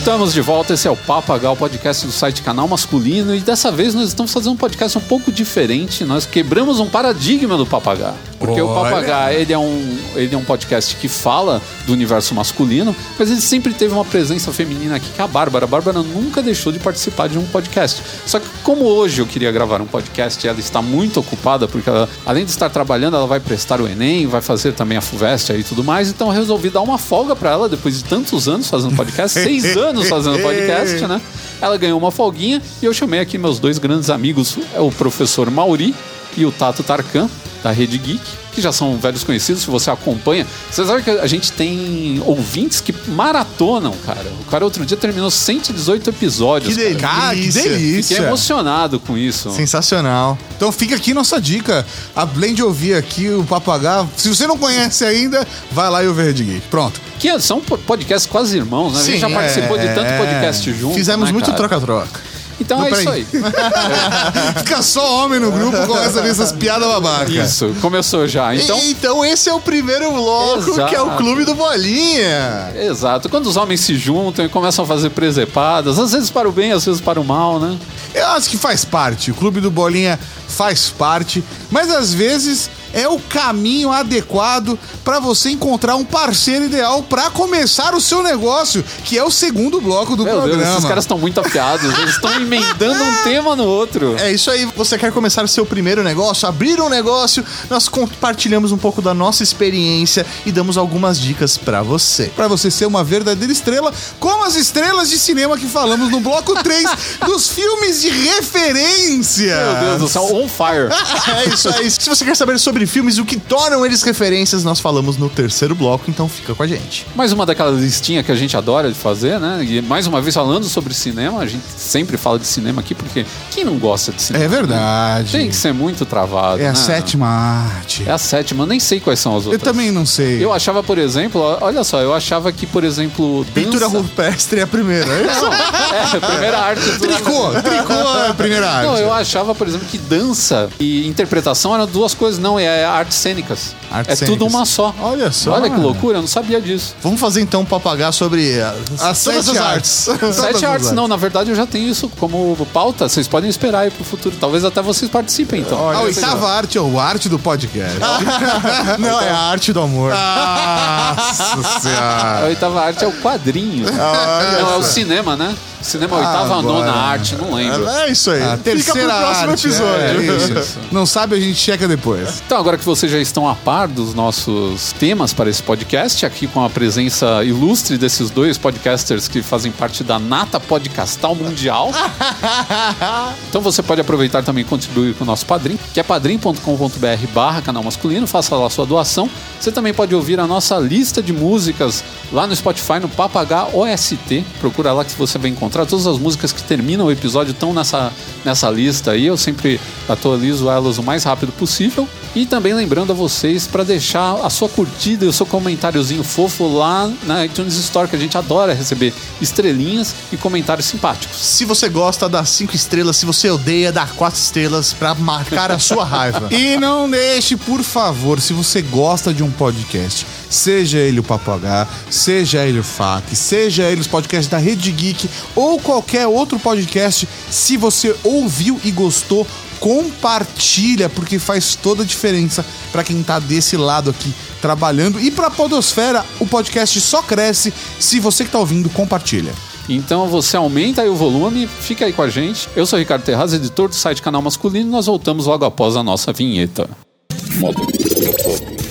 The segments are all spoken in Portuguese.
Estamos de volta, esse é o Papagal, podcast do site Canal Masculino, e dessa vez nós estamos fazendo um podcast um pouco diferente. Nós quebramos um paradigma do Papagá. Porque o Olha. Papagá, ele é, um, ele é um podcast que fala do universo masculino, mas ele sempre teve uma presença feminina aqui, que é a Bárbara. A Bárbara nunca deixou de participar de um podcast. Só que como hoje eu queria gravar um podcast e ela está muito ocupada, porque ela, além de estar trabalhando, ela vai prestar o Enem, vai fazer também a FUVEST e tudo mais, então eu resolvi dar uma folga para ela, depois de tantos anos fazendo podcast, seis anos fazendo podcast, né? Ela ganhou uma folguinha e eu chamei aqui meus dois grandes amigos, é o professor Mauri e o Tato Tarkan, da Rede Geek, que já são velhos conhecidos, se você acompanha. Você sabe que a gente tem ouvintes que maratonam, cara. O cara outro dia terminou 118 episódios. Que delícia. Cara, que Fiquei delícia. emocionado com isso. Sensacional. Então fica aqui nossa dica. Além de ouvir aqui o Papagaio, se você não conhece ainda, vai lá e ouve Rede Geek. Pronto. Que são po- podcasts quase irmãos, né? a gente já participou de tanto é. podcast junto. Fizemos né, muito troca-troca. Então Não, é isso aí. Fica só homem no grupo, começa a ver essas piadas babacas. Isso, começou já. Então, E- Então esse é o primeiro bloco, Exato. que é o Clube do Bolinha. exato. Quando os homens se juntam e começam a fazer presepadas, às vezes para o bem, às vezes para o mal, né? Eu acho que faz parte. O Clube do Bolinha faz parte, mas às vezes é o caminho adequado para você encontrar um parceiro ideal para começar o seu negócio, que é o segundo bloco do Meu Deus, programa. esses caras estão muito afiados. Eles estão emendando um tema no outro. É isso aí, você quer começar o seu primeiro negócio, abrir um negócio, nós compartilhamos um pouco da nossa experiência e damos algumas dicas pra você. Para você ser uma verdadeira estrela, como as estrelas de cinema que falamos no bloco 3 dos filmes de referência. Meu Deus do céu, on fire. É isso aí. Se você quer saber sobre filmes e o que tornam eles referências, nós falamos no terceiro bloco, então fica com a gente. Mais uma daquelas listinhas que a gente adora de fazer, né? E mais uma vez falando sobre cinema, a gente sempre fala de cinema aqui, porque quem não gosta de cinema? É verdade. Tem que ser muito travado. É a né? sétima arte. É a sétima, eu nem sei quais são as Eu outras. também não sei. Eu achava, por exemplo, olha só, eu achava que, por exemplo, Pintura dança... rupestre é a primeira. é isso? É, a primeira arte. do- Tricô, tricô é a primeira arte. Não, eu achava, por exemplo, que dança e interpretação eram duas coisas. Não, é artes cênicas. Artes é tudo cênicas. uma só. Olha só. Olha que loucura, eu não sabia disso. Vamos fazer então um papagaio sobre as, As todas sete as artes. artes. Sete as artes, não, na verdade eu já tenho isso como pauta. Vocês podem esperar aí pro futuro. Talvez até vocês participem, então. A oitava arte é o arte do podcast. Não, é a arte do amor. Nossa A senhora. oitava arte é o quadrinho. não, é o cinema, né? Cinema, oitava, Agora. nona arte, não lembro. É isso aí. A Fica pro terceira próximo arte. episódio. é isso. Não sabe, a gente checa depois. Então, agora que vocês já estão a par dos nossos temas para esse podcast, aqui com a presença ilustre desses dois podcasters que fazem parte da Nata Podcastal Mundial. então você pode aproveitar também e contribuir com o nosso padrinho, que é padrim.com.br barra canal masculino, faça lá a sua doação. Você também pode ouvir a nossa lista de músicas lá no Spotify, no Papagá OST. Procura lá que você vai encontrar todas as músicas que terminam o episódio estão nessa, nessa lista aí. Eu sempre atualizo elas o mais rápido possível. E também lembrando a vocês para deixar a sua curtida e o seu comentáriozinho fofo lá na iTunes Store, que a gente adora receber estrelinhas e comentários simpáticos. Se você gosta, dá cinco estrelas. Se você odeia, dá quatro estrelas pra marcar a sua raiva. E não deixe, por favor, se você gosta de um podcast, seja ele o Papo H, seja ele o FAC, seja ele os podcasts da Rede Geek ou qualquer outro podcast, se você ouviu e gostou, compartilha, porque faz toda a diferença para quem tá desse lado aqui trabalhando e pra podosfera, o podcast só cresce se você que tá ouvindo compartilha. Então você aumenta aí o volume, fica aí com a gente. Eu sou o Ricardo Terraz, editor do site Canal Masculino, e nós voltamos logo após a nossa vinheta.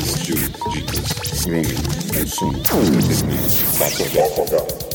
Estilo, dicas, grooming, consumo, entretenimento,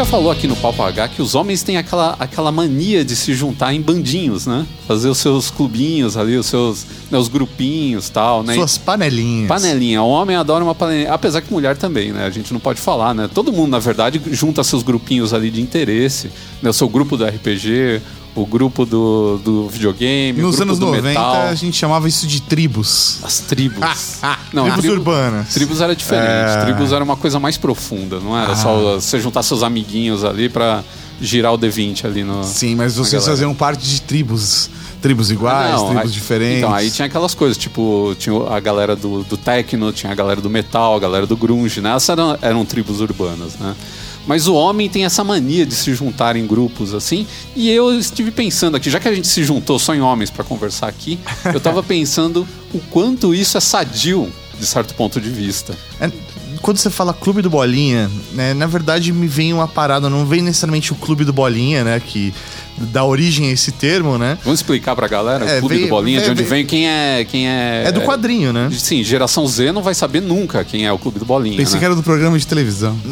já falou aqui no Papo H que os homens têm aquela, aquela mania de se juntar em bandinhos, né? Fazer os seus clubinhos ali, os seus né, os grupinhos e tal, né? Suas panelinhas. Panelinha. O homem adora uma panelinha. Apesar que mulher também, né? A gente não pode falar, né? Todo mundo, na verdade, junta seus grupinhos ali de interesse. Né? O seu grupo do RPG, o grupo do, do videogame, Nos anos do 90, metal. a gente chamava isso de tribos. As tribos. Tribos tribo- urbanas. Tribos era diferente. É. Tribos era uma coisa mais profunda, não era Ah. só você juntar seus amiguinhos ali pra, girar o D20 ali no. Sim, mas vocês faziam parte de tribos. Tribos iguais, Não, tribos aí- diferentes. Então, aí tinha aquelas coisas, tipo, tinha a galera do, do techno, tinha a galera do metal, a galera do grunge, né? Essas eram, eram tribos urbanas, né? Mas o homem tem essa mania de se juntar em grupos assim, e eu estive pensando aqui, já que a gente se juntou só em homens para conversar aqui, eu tava pensando o quanto isso é sadio, de certo ponto de vista. É, quando você fala clube do Bolinha, né, na verdade me vem uma parada, não vem necessariamente o clube do Bolinha, né, que dá origem a esse termo, né? Vamos explicar pra galera É, o clube veio- do Bolinha, de veio- onde vem quem é. Quem é, É do quadrinho, né? Sim, geração Z não vai saber nunca quem é o clube do Bolinha. Pensei né? que era do programa de televisão.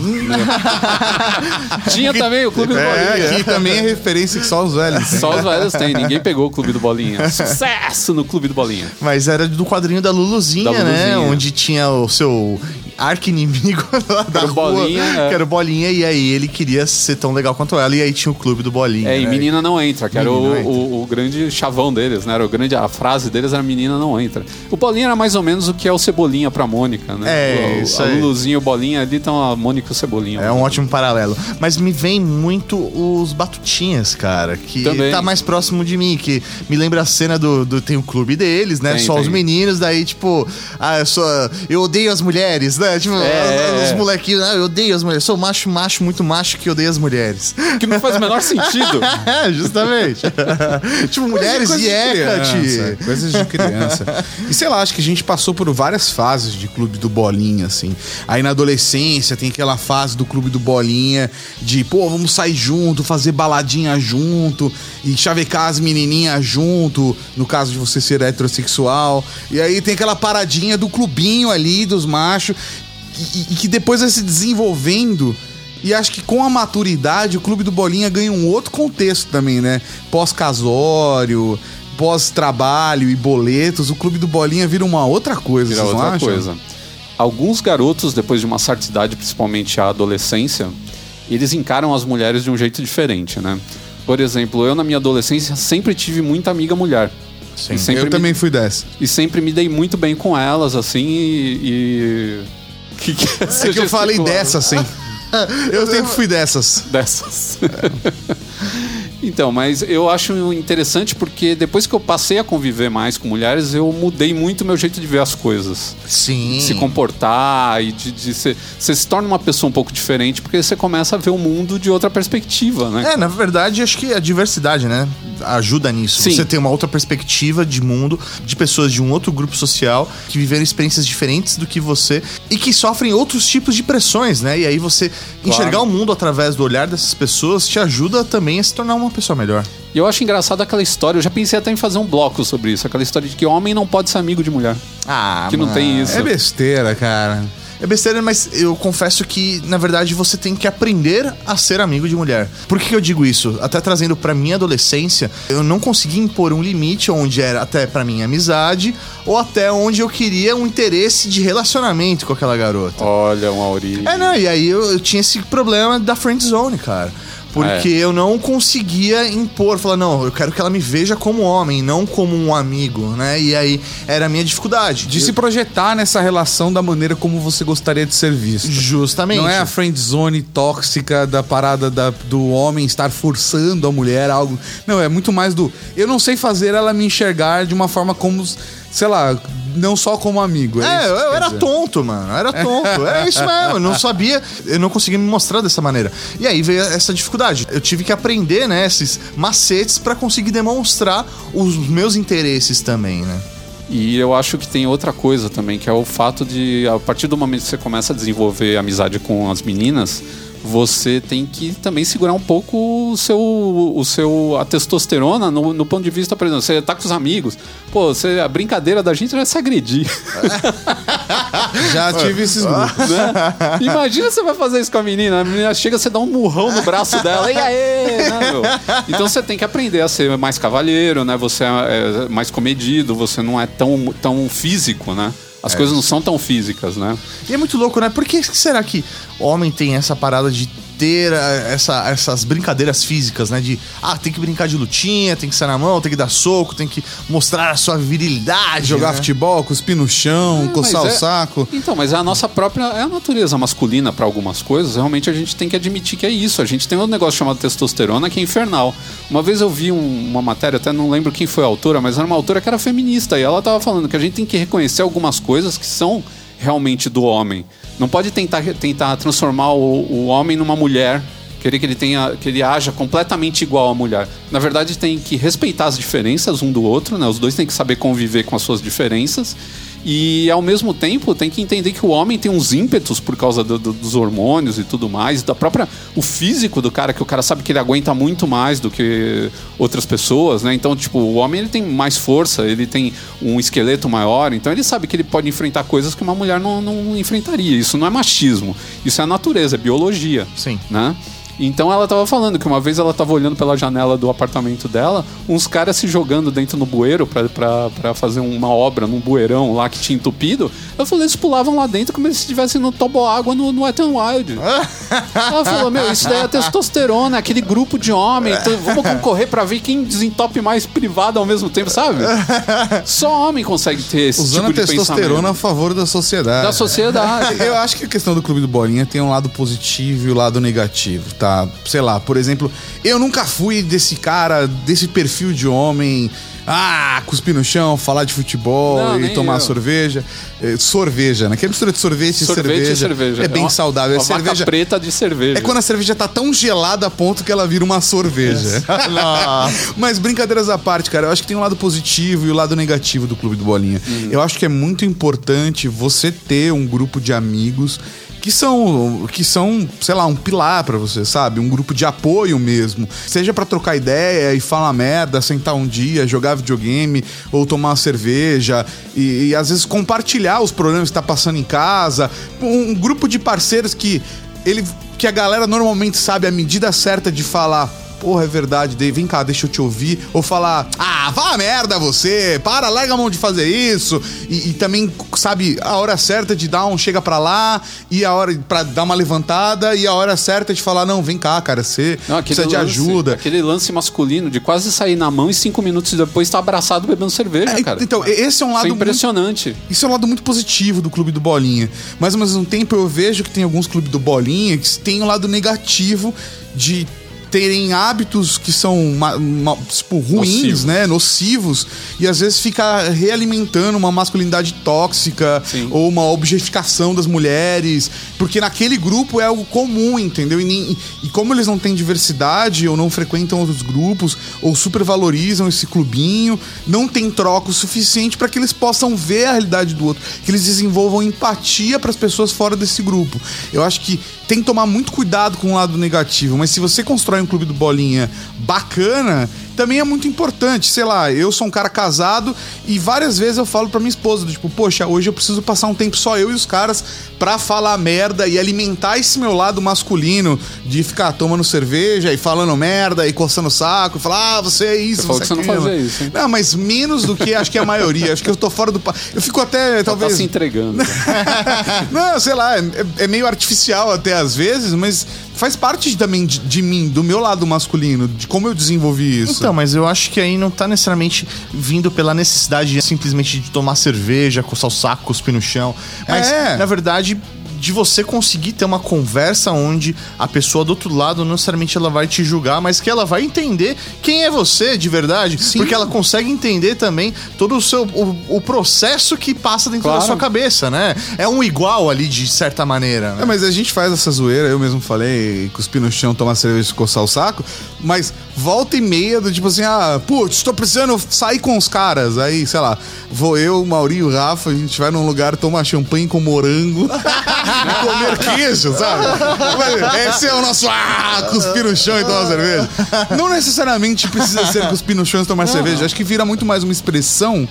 Tinha também o clube do Bolinha. É, aqui também é referência que só os velhos. Só os velhos têm, ninguém pegou o Clube do Bolinha. Sucesso no Clube do Bolinha. Mas era do quadrinho da Luluzinha, Da né? Luluzinha. Onde tinha o seu arqui-inimigo da era o rua, Bolinha, é. que era o Bolinha, e aí ele queria ser tão legal quanto ela, e aí tinha o clube do Bolinha. É, e né? menina não entra, que era Menina o, não entra. o- o grande chavão deles, né? Era o grande, a frase deles era menina não entra. O Bolinha era mais ou menos o que é o Cebolinha pra Mônica, né? É, o, isso A. Luluzinha e o Bolinha ali estão a Mônica e o Cebolinha. É um ótimo paralelo. Mas me vem muito os Batutinhas, cara, que Também. tá mais próximo de mim, que me lembra a cena do. do- tem o clube deles, né? Tem, Só tem. os meninos, daí, tipo, ah, eu sou. Eu odeio as mulheres, né? Tipo, É, os é. molequinhos, ah, eu odeio as mulheres. Sou macho, macho, muito macho que odeia as mulheres. Que não faz o menor sentido. É, justamente. tipo, mulheres Coisa e de criança, Hecate. Coisas de criança. E sei lá, acho que a gente passou por várias fases de clube do bolinha, assim. Aí na adolescência tem aquela fase do clube do bolinha de, pô, vamos sair junto, fazer baladinha junto e chavecar as menininhas junto, no caso de você ser heterossexual. E aí tem aquela paradinha do clubinho ali, dos machos, e, e que depois vai se desenvolvendo. E acho que com a maturidade, o Clube do Bolinha ganha um outro contexto também, né? Pós-casório, pós-trabalho e boletos, o Clube do Bolinha vira uma outra coisa, Vira outra acham? coisa. Alguns garotos, depois de uma certa idade, principalmente a adolescência, eles encaram as mulheres de um jeito diferente, né? Por exemplo, eu na minha adolescência sempre tive muita amiga mulher. Sim. Sempre Eu me- também fui dessa. E sempre me dei muito bem com elas, assim, e. e... Que que é, É que eu falei dessas, sim. Eu sempre fui dessas. Dessas. Então, mas eu acho interessante porque depois que eu passei a conviver mais com mulheres, eu mudei muito o meu jeito de ver as coisas. Sim. De se comportar e de, de ser. Você se torna uma pessoa um pouco diferente porque você começa a ver o mundo de outra perspectiva, né? É, na verdade, acho que a diversidade, né? Ajuda nisso. Sim. Você tem uma outra perspectiva de mundo, de pessoas de um outro grupo social que viveram experiências diferentes do que você e que sofrem outros tipos de pressões, né? E aí você enxergar o mundo através do olhar dessas pessoas te ajuda também a se tornar uma pessoa melhor. E eu acho engraçado aquela história, eu já pensei até em fazer um bloco sobre isso, aquela história de que homem não pode ser amigo de mulher. Ah, que não tem isso. É besteira, cara. É besteira, mas eu confesso que, na verdade, você tem que aprender a ser amigo de mulher. Por que que eu digo isso? Até trazendo pra minha adolescência, eu não consegui impor um limite onde era até pra minha amizade ou até onde eu queria um interesse de relacionamento com aquela garota. Olha, um Auri. É, não, e aí eu, eu tinha esse problema da friend zone, cara. Porque eu não conseguia impor, falar, não, eu quero que ela me veja como homem, não como um amigo, né? E aí era a minha dificuldade. De se projetar nessa relação da maneira como você gostaria de ser visto. Justamente. Não é a friend zone tóxica da parada da- do homem estar forçando a mulher a algo. Não, é muito mais do. Eu não sei fazer ela me enxergar de uma forma como, sei lá, não só como amigo. É, isso eu, era dizer. tonto, mano. Eu era tonto. É isso mesmo. Eu não sabia, eu não conseguia me mostrar dessa maneira. E aí veio essa dificuldade. Eu tive que aprender, né, esses macetes pra conseguir demonstrar os meus interesses também, né? E eu acho que tem outra coisa também, que é o fato de, a partir do momento que você começa a desenvolver amizade com as meninas, você tem que também segurar um pouco o seu, o seu a testosterona no, no ponto de vista, por exemplo, você tá com os amigos, pô, você, a brincadeira da gente era se agredir. Já tive esses grupos. né? Imagina você vai fazer isso com a menina, a menina chega, você dá um murrão no braço dela, e aí, né, meu? Então você tem que aprender a ser mais cavalheiro, né? Você é é mais comedido, você não é tão, tão físico, né? As coisas não são tão físicas, né? E é muito louco, né? Por que será que homem tem essa parada de ter essa- essas brincadeiras físicas, né? De, ah, tem que brincar de lutinha, tem que sair na mão, tem que dar soco, tem que mostrar a sua virilidade. Jogar né? futebol, cuspir no chão, É, coçar o é- saco. Então, mas é a nossa própria. É a natureza masculina para algumas coisas. Realmente a gente tem que admitir que é isso. A gente tem um negócio chamado testosterona que é infernal. Uma vez eu vi um- uma matéria, até não lembro quem foi a autora, mas era uma autora que era feminista. E ela tava falando que a gente tem que reconhecer algumas coisas que são realmente do homem. Não pode tentar, tentar transformar o, o homem numa mulher. Querer que ele tenha, que ele haja completamente igual à mulher. Na verdade, tem que respeitar as diferenças um do outro, né? Os dois têm que saber conviver com as suas diferenças. E ao mesmo tempo tem que entender que o homem tem uns ímpetos por causa do- do- dos hormônios e tudo mais, da própria o físico do cara que o cara sabe que ele aguenta muito mais do que outras pessoas, né? Então, tipo, o homem ele tem mais força, ele tem um esqueleto maior, então ele sabe que ele pode enfrentar coisas que uma mulher não, não enfrentaria. Isso não é machismo, isso é a natureza, é biologia, Sim. né? Então ela tava falando que uma vez ela tava olhando pela janela do apartamento dela, uns caras se jogando dentro no bueiro pra, pra, pra fazer uma obra num bueirão lá que tinha entupido. Eu falei, eles pulavam lá dentro como se estivessem no toboágua no, no Wet n Wild. ela falou, meu, isso daí é testosterona, é aquele grupo de homem, então vamos concorrer pra ver quem desentope mais privado ao mesmo tempo, sabe? Só homem consegue ter esse Usando tipo a de testosterona a pensamento. favor da sociedade. Da sociedade. Eu acho que a questão do Clube do Bolinha tem um lado positivo e o lado negativo, tá? Sei lá, por exemplo, eu nunca fui desse cara, desse perfil de homem. Ah, cuspir no chão, falar de futebol Não, e tomar eu. sorveja. Eh, sorveja, né? Que é mistura de sorvete, Sorvete e cerveja. e cerveja. É bem uma- saudável. É Uma vaca cerveja. preta de cerveja. É quando a cerveja tá tão gelada a ponto que ela vira uma sorveja. Mas brincadeiras à parte, cara, eu acho que tem um lado positivo e o lado negativo do Clube do Bolinha. Eu acho que é muito importante você ter um grupo de amigos que são, que são, sei lá, um pilar pra você, sabe? Um grupo de apoio mesmo. Seja pra trocar ideia e falar merda, sentar um dia, jogar videogame ou tomar uma cerveja e, e às vezes compartilhar os problemas que tá passando em casa. Um, um grupo de parceiros que ele que a galera normalmente sabe a medida certa de falar. Porra, é verdade, Dave, vem cá, deixa eu te ouvir. Ou falar, ah, vá a merda você, para, larga a mão de fazer isso. E, e também, sabe, a hora certa de dar um chega pra lá, e a hora pra dar uma levantada, e a hora certa de falar, não, vem cá, cara, você Não, precisa de lance- ajuda. Aquele lance masculino de quase sair na mão e cinco minutos depois tá abraçado bebendo cerveja, É, cara. então, esse é um Isso lado é muito impressionante. Isso é um lado muito positivo do Clube do Bolinha. Mas ao mesmo tempo eu vejo que tem alguns clubes do Bolinha que tem um lado negativo de terem hábitos que são tipo, ruins, Nocivos. né? Nocivos. E às vezes fica realimentando uma masculinidade tóxica Sim. ou uma objetificação das mulheres. Porque naquele grupo é algo comum, entendeu? E, nem- e como eles não têm diversidade ou não frequentam outros grupos ou supervalorizam esse clubinho, não tem troca o suficiente para que eles possam ver a realidade do outro, que eles desenvolvam empatia para as pessoas fora desse grupo. Eu acho que tem que tomar muito cuidado com o lado negativo, mas se você constrói um clube do bolinha bacana, também é muito importante. Sei lá, eu sou um cara casado e várias vezes eu falo pra minha esposa, tipo, poxa, hoje eu preciso passar um tempo só eu e os caras pra falar merda e alimentar esse meu lado masculino de ficar tomando cerveja e falando merda e coçando o saco e falar, ah, você é isso, Você é que você não aquilo." fazia isso, hein? Não, mas menos do que acho que a maioria. acho que eu tô fora do. pa- Eu fico até, Tá talvez. se entregando. Não, sei lá, é, é meio artificial até às vezes, mas faz parte também de, de mim, do meu lado masculino, de como eu desenvolvi isso. Então, mas eu acho que aí não tá necessariamente vindo pela necessidade de, simplesmente de tomar cerveja, coçar o saco, cuspir no chão. Mas, É. na verdade, de você conseguir ter uma conversa onde a pessoa do outro lado não necessariamente ela vai te julgar, mas que ela vai entender quem é você de verdade. Sim. Porque ela consegue entender também todo o seu o, o processo que passa dentro Claro. da sua cabeça, né? É um igual ali, de certa maneira. né? É, mas a gente faz essa zoeira, eu mesmo falei, cuspir no chão, tomar cerveja e coçar o saco, mas volta e meia do tipo assim, ah, putz, tô precisando sair com os caras. Aí, sei lá, vou eu, o Mauri e o Rafa, a gente vai num lugar tomar champanhe com morango comer queijo, sabe? Esse é o nosso, ah, cuspir no chão e tomar cerveja. Não necessariamente precisa ser cuspir no chão e tomar cerveja, acho que vira muito mais uma expressão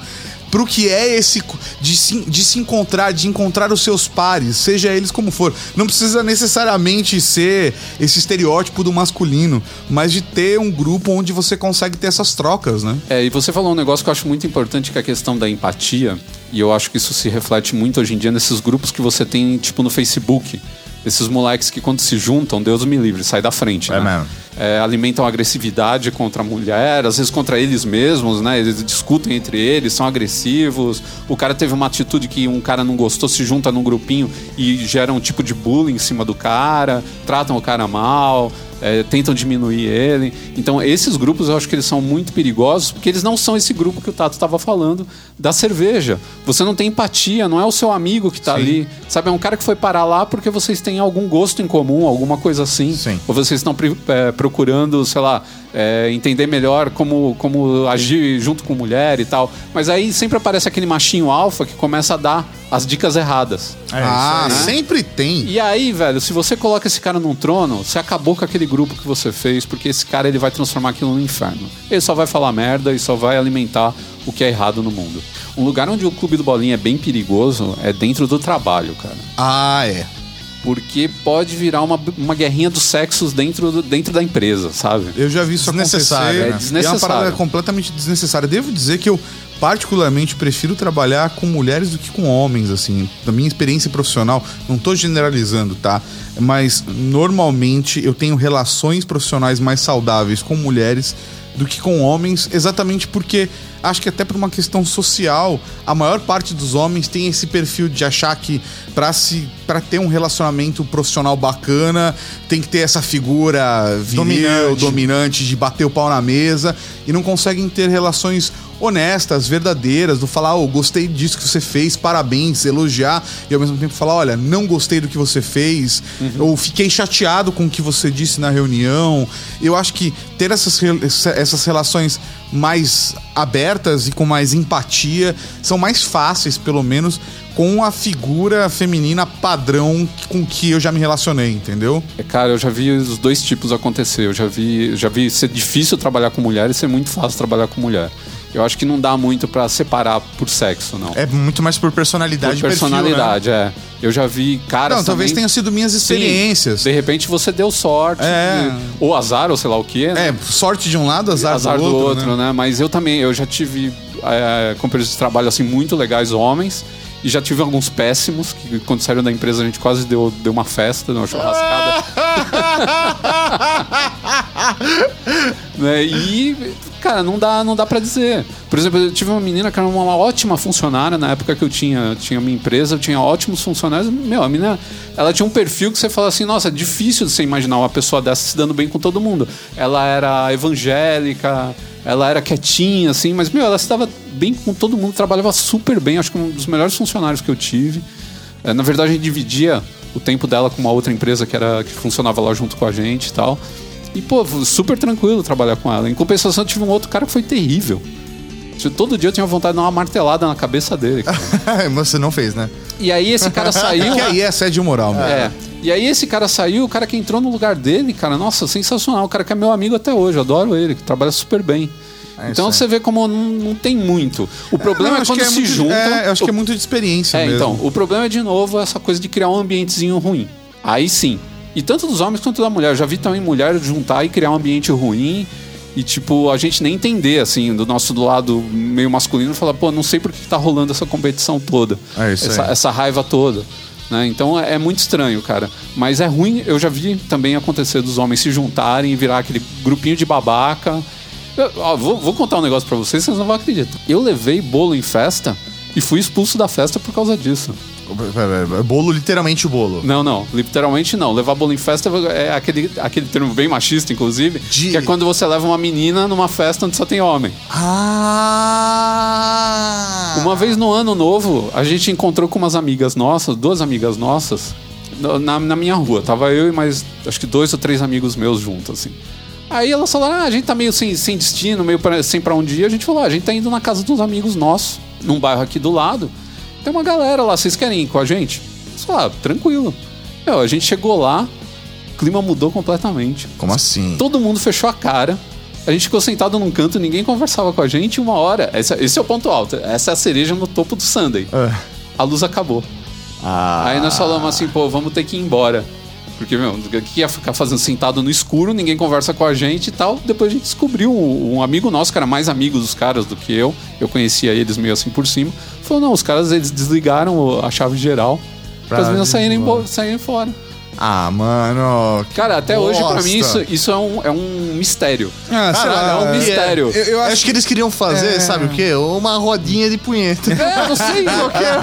pro que é esse de se, de se encontrar, de encontrar os seus pares, seja eles como for. Não precisa necessariamente ser esse estereótipo do masculino, mas de ter um grupo onde você consegue ter essas trocas, né? É, e você falou um negócio que eu acho muito importante, que é a questão da empatia. E eu acho que isso se reflete muito hoje em dia nesses grupos que você tem, tipo, no Facebook. Esses moleques que quando se juntam, Deus me livre, sai da frente, É né? mesmo. É, alimentam agressividade contra a mulher, às vezes contra eles mesmos, né? Eles discutem entre eles, são agressivos. O cara teve uma atitude que um cara não gostou, se junta num grupinho e gera um tipo de bullying em cima do cara, tratam o cara mal. É, tentam diminuir ele. Então, esses grupos eu acho que eles são muito perigosos porque eles não são esse grupo que o Tato estava falando da cerveja. Você não tem empatia, não é o seu amigo que está ali. Sabe, é um cara que foi parar lá porque vocês têm algum gosto em comum, alguma coisa assim. Sim. Ou vocês estão é, procurando, sei lá, é, entender melhor como, como agir junto com mulher e tal. Mas aí sempre aparece aquele machinho alfa que começa a dar as dicas erradas. É ah, aí. sempre tem. E aí, velho, se você coloca esse cara num trono, você acabou com aquele grupo que você fez, porque esse cara ele vai transformar aquilo no inferno. Ele só vai falar merda e só vai alimentar o que é errado no mundo. Um lugar onde o clube do bolinha é bem perigoso é dentro do trabalho, cara. Ah, é. Porque pode virar uma, uma guerrinha dos sexos dentro, do- dentro da empresa, sabe? Eu já vi isso Desnecessário, acontecer. né? É desnecessário. E é uma parada completamente desnecessária. Devo dizer que eu particularmente prefiro trabalhar com mulheres do que com homens, assim. Da minha experiência profissional, não tô generalizando, tá? Mas normalmente eu tenho relações profissionais mais saudáveis com mulheres do que com homens, exatamente porque acho que até por uma questão social, a maior parte dos homens tem esse perfil de achar que para se para ter um relacionamento profissional bacana, tem que ter essa figura viril, Dominante. dominante de bater o pau na mesa e não conseguem ter relações honestas, verdadeiras, do falar, oh, gostei disso que você fez, parabéns, elogiar e ao mesmo tempo falar, olha, não gostei do que você fez, ou fiquei chateado com o que você disse na reunião. Eu acho que ter essas, essas relações mais abertas e com mais empatia são mais fáceis, pelo menos, com a figura feminina padrão com que eu já me relacionei, entendeu? É, Cara, eu já vi os dois tipos acontecer. Eu já vi, já vi ser difícil trabalhar com mulher e ser muito fácil trabalhar com mulher. Eu acho que não dá muito pra separar por sexo, não. É muito mais por personalidade por e perfil, né? personalidade, é. Eu já vi caras Não, talvez também- tenham sido minhas Sim, experiências. de repente você deu sorte. É. de- ou azar, ou sei lá o que. É, sorte de um lado, azar, azar do do outro, outro, né? né? Mas eu também, eu já tive é, companheiros de trabalho assim muito legais homens e já tive alguns péssimos que quando saíram da empresa a gente quase deu, deu uma festa, deu uma churrascada. né? E cara, não dá, não dá para dizer. Por exemplo, eu tive uma menina que era uma ótima funcionária na época que eu tinha, tinha minha empresa, eu tinha ótimos funcionários. Meu, a menina, ela tinha um perfil que você fala assim, nossa, é difícil de você imaginar uma pessoa dessa se dando bem com todo mundo. Ela era evangélica, ela era quietinha, assim, mas, meu, ela se dava bem com todo mundo, trabalhava super bem, acho que um dos melhores funcionários que eu tive. É, na verdade, a gente dividia o tempo dela com uma outra empresa que, era, que funcionava lá junto com a gente e tal. E, pô, super tranquilo trabalhar com ela. Em compensação, eu tive um outro cara que foi terrível. Tipo, Todo dia eu tinha vontade de dar uma martelada na cabeça dele. Mas você não fez, né? E aí esse cara saiu. Que aí é assédio moral, mesmo. É. E aí esse cara saiu, o cara que entrou no lugar dele, cara, nossa, sensacional. O cara que é meu amigo até hoje, eu adoro ele, que trabalha super bem. É então você vê como não, não tem muito. O problema Não, é quando que é se muito- juntam. É, eu acho que é muito de experiência É, mesmo. então, o problema é de novo essa coisa de criar um ambientezinho ruim. Aí sim. E tanto dos homens quanto da mulher. Eu já vi também mulher juntar e criar um ambiente ruim. E, tipo, a gente nem entender, assim, do nosso do lado meio masculino, falar, pô, não sei por que tá rolando essa competição toda. É isso essa, aí. essa raiva toda. Né? Então é, é muito estranho, cara. Mas é ruim, eu já vi também acontecer dos homens se juntarem e virar aquele grupinho de babaca. Eu, ó, vou, vou contar um negócio pra vocês, vocês não vão acreditar. Eu levei bolo em festa e fui expulso da festa por causa disso. Bolo, literalmente o bolo. Não, não, literalmente não. Levar bolo em festa é aquele, aquele termo bem machista, inclusive, De- que é quando você leva uma menina numa festa onde só tem homem. Ah! Uma vez no ano novo, a gente encontrou com umas amigas nossas, duas amigas nossas, na, na minha rua. Tava eu e mais, acho que dois ou três amigos meus juntos, assim. Aí elas falaram, ah, a gente tá meio sem, sem destino, meio pra, sem pra onde ir. A gente falou, ah, a gente tá indo na casa dos amigos nossos, num bairro aqui do lado. Tem uma galera lá, vocês querem ir com a gente? Ah, tranquilo. Meu, a gente chegou lá, o clima mudou completamente. Como assim? Todo mundo fechou a cara. A gente ficou sentado num canto, ninguém conversava com a gente. Uma hora, essa- esse é o ponto alto. Essa é a cereja no topo do Sunday. É. A luz acabou. Ah. Aí nós falamos assim, pô, vamos ter que ir embora. Porque, meu, o que ia ficar fazendo sentado no escuro, ninguém conversa com a gente e tal. Depois a gente descobriu um, amigo nosso, que era mais amigo dos caras do que eu. Eu conhecia eles meio assim por cima. Falou, não, os caras eles desligaram a chave geral para as meninas saírem, saírem fora. Ah, mano. Cara, até hoje, pra mim, isso, bosta. isso é, um, é um mistério. Ah, sei lá, é um eu- mistério. Eu, eu acho, acho que eles queriam fazer, É. sabe o quê? Uma rodinha de punheta. É, não sei, qualquer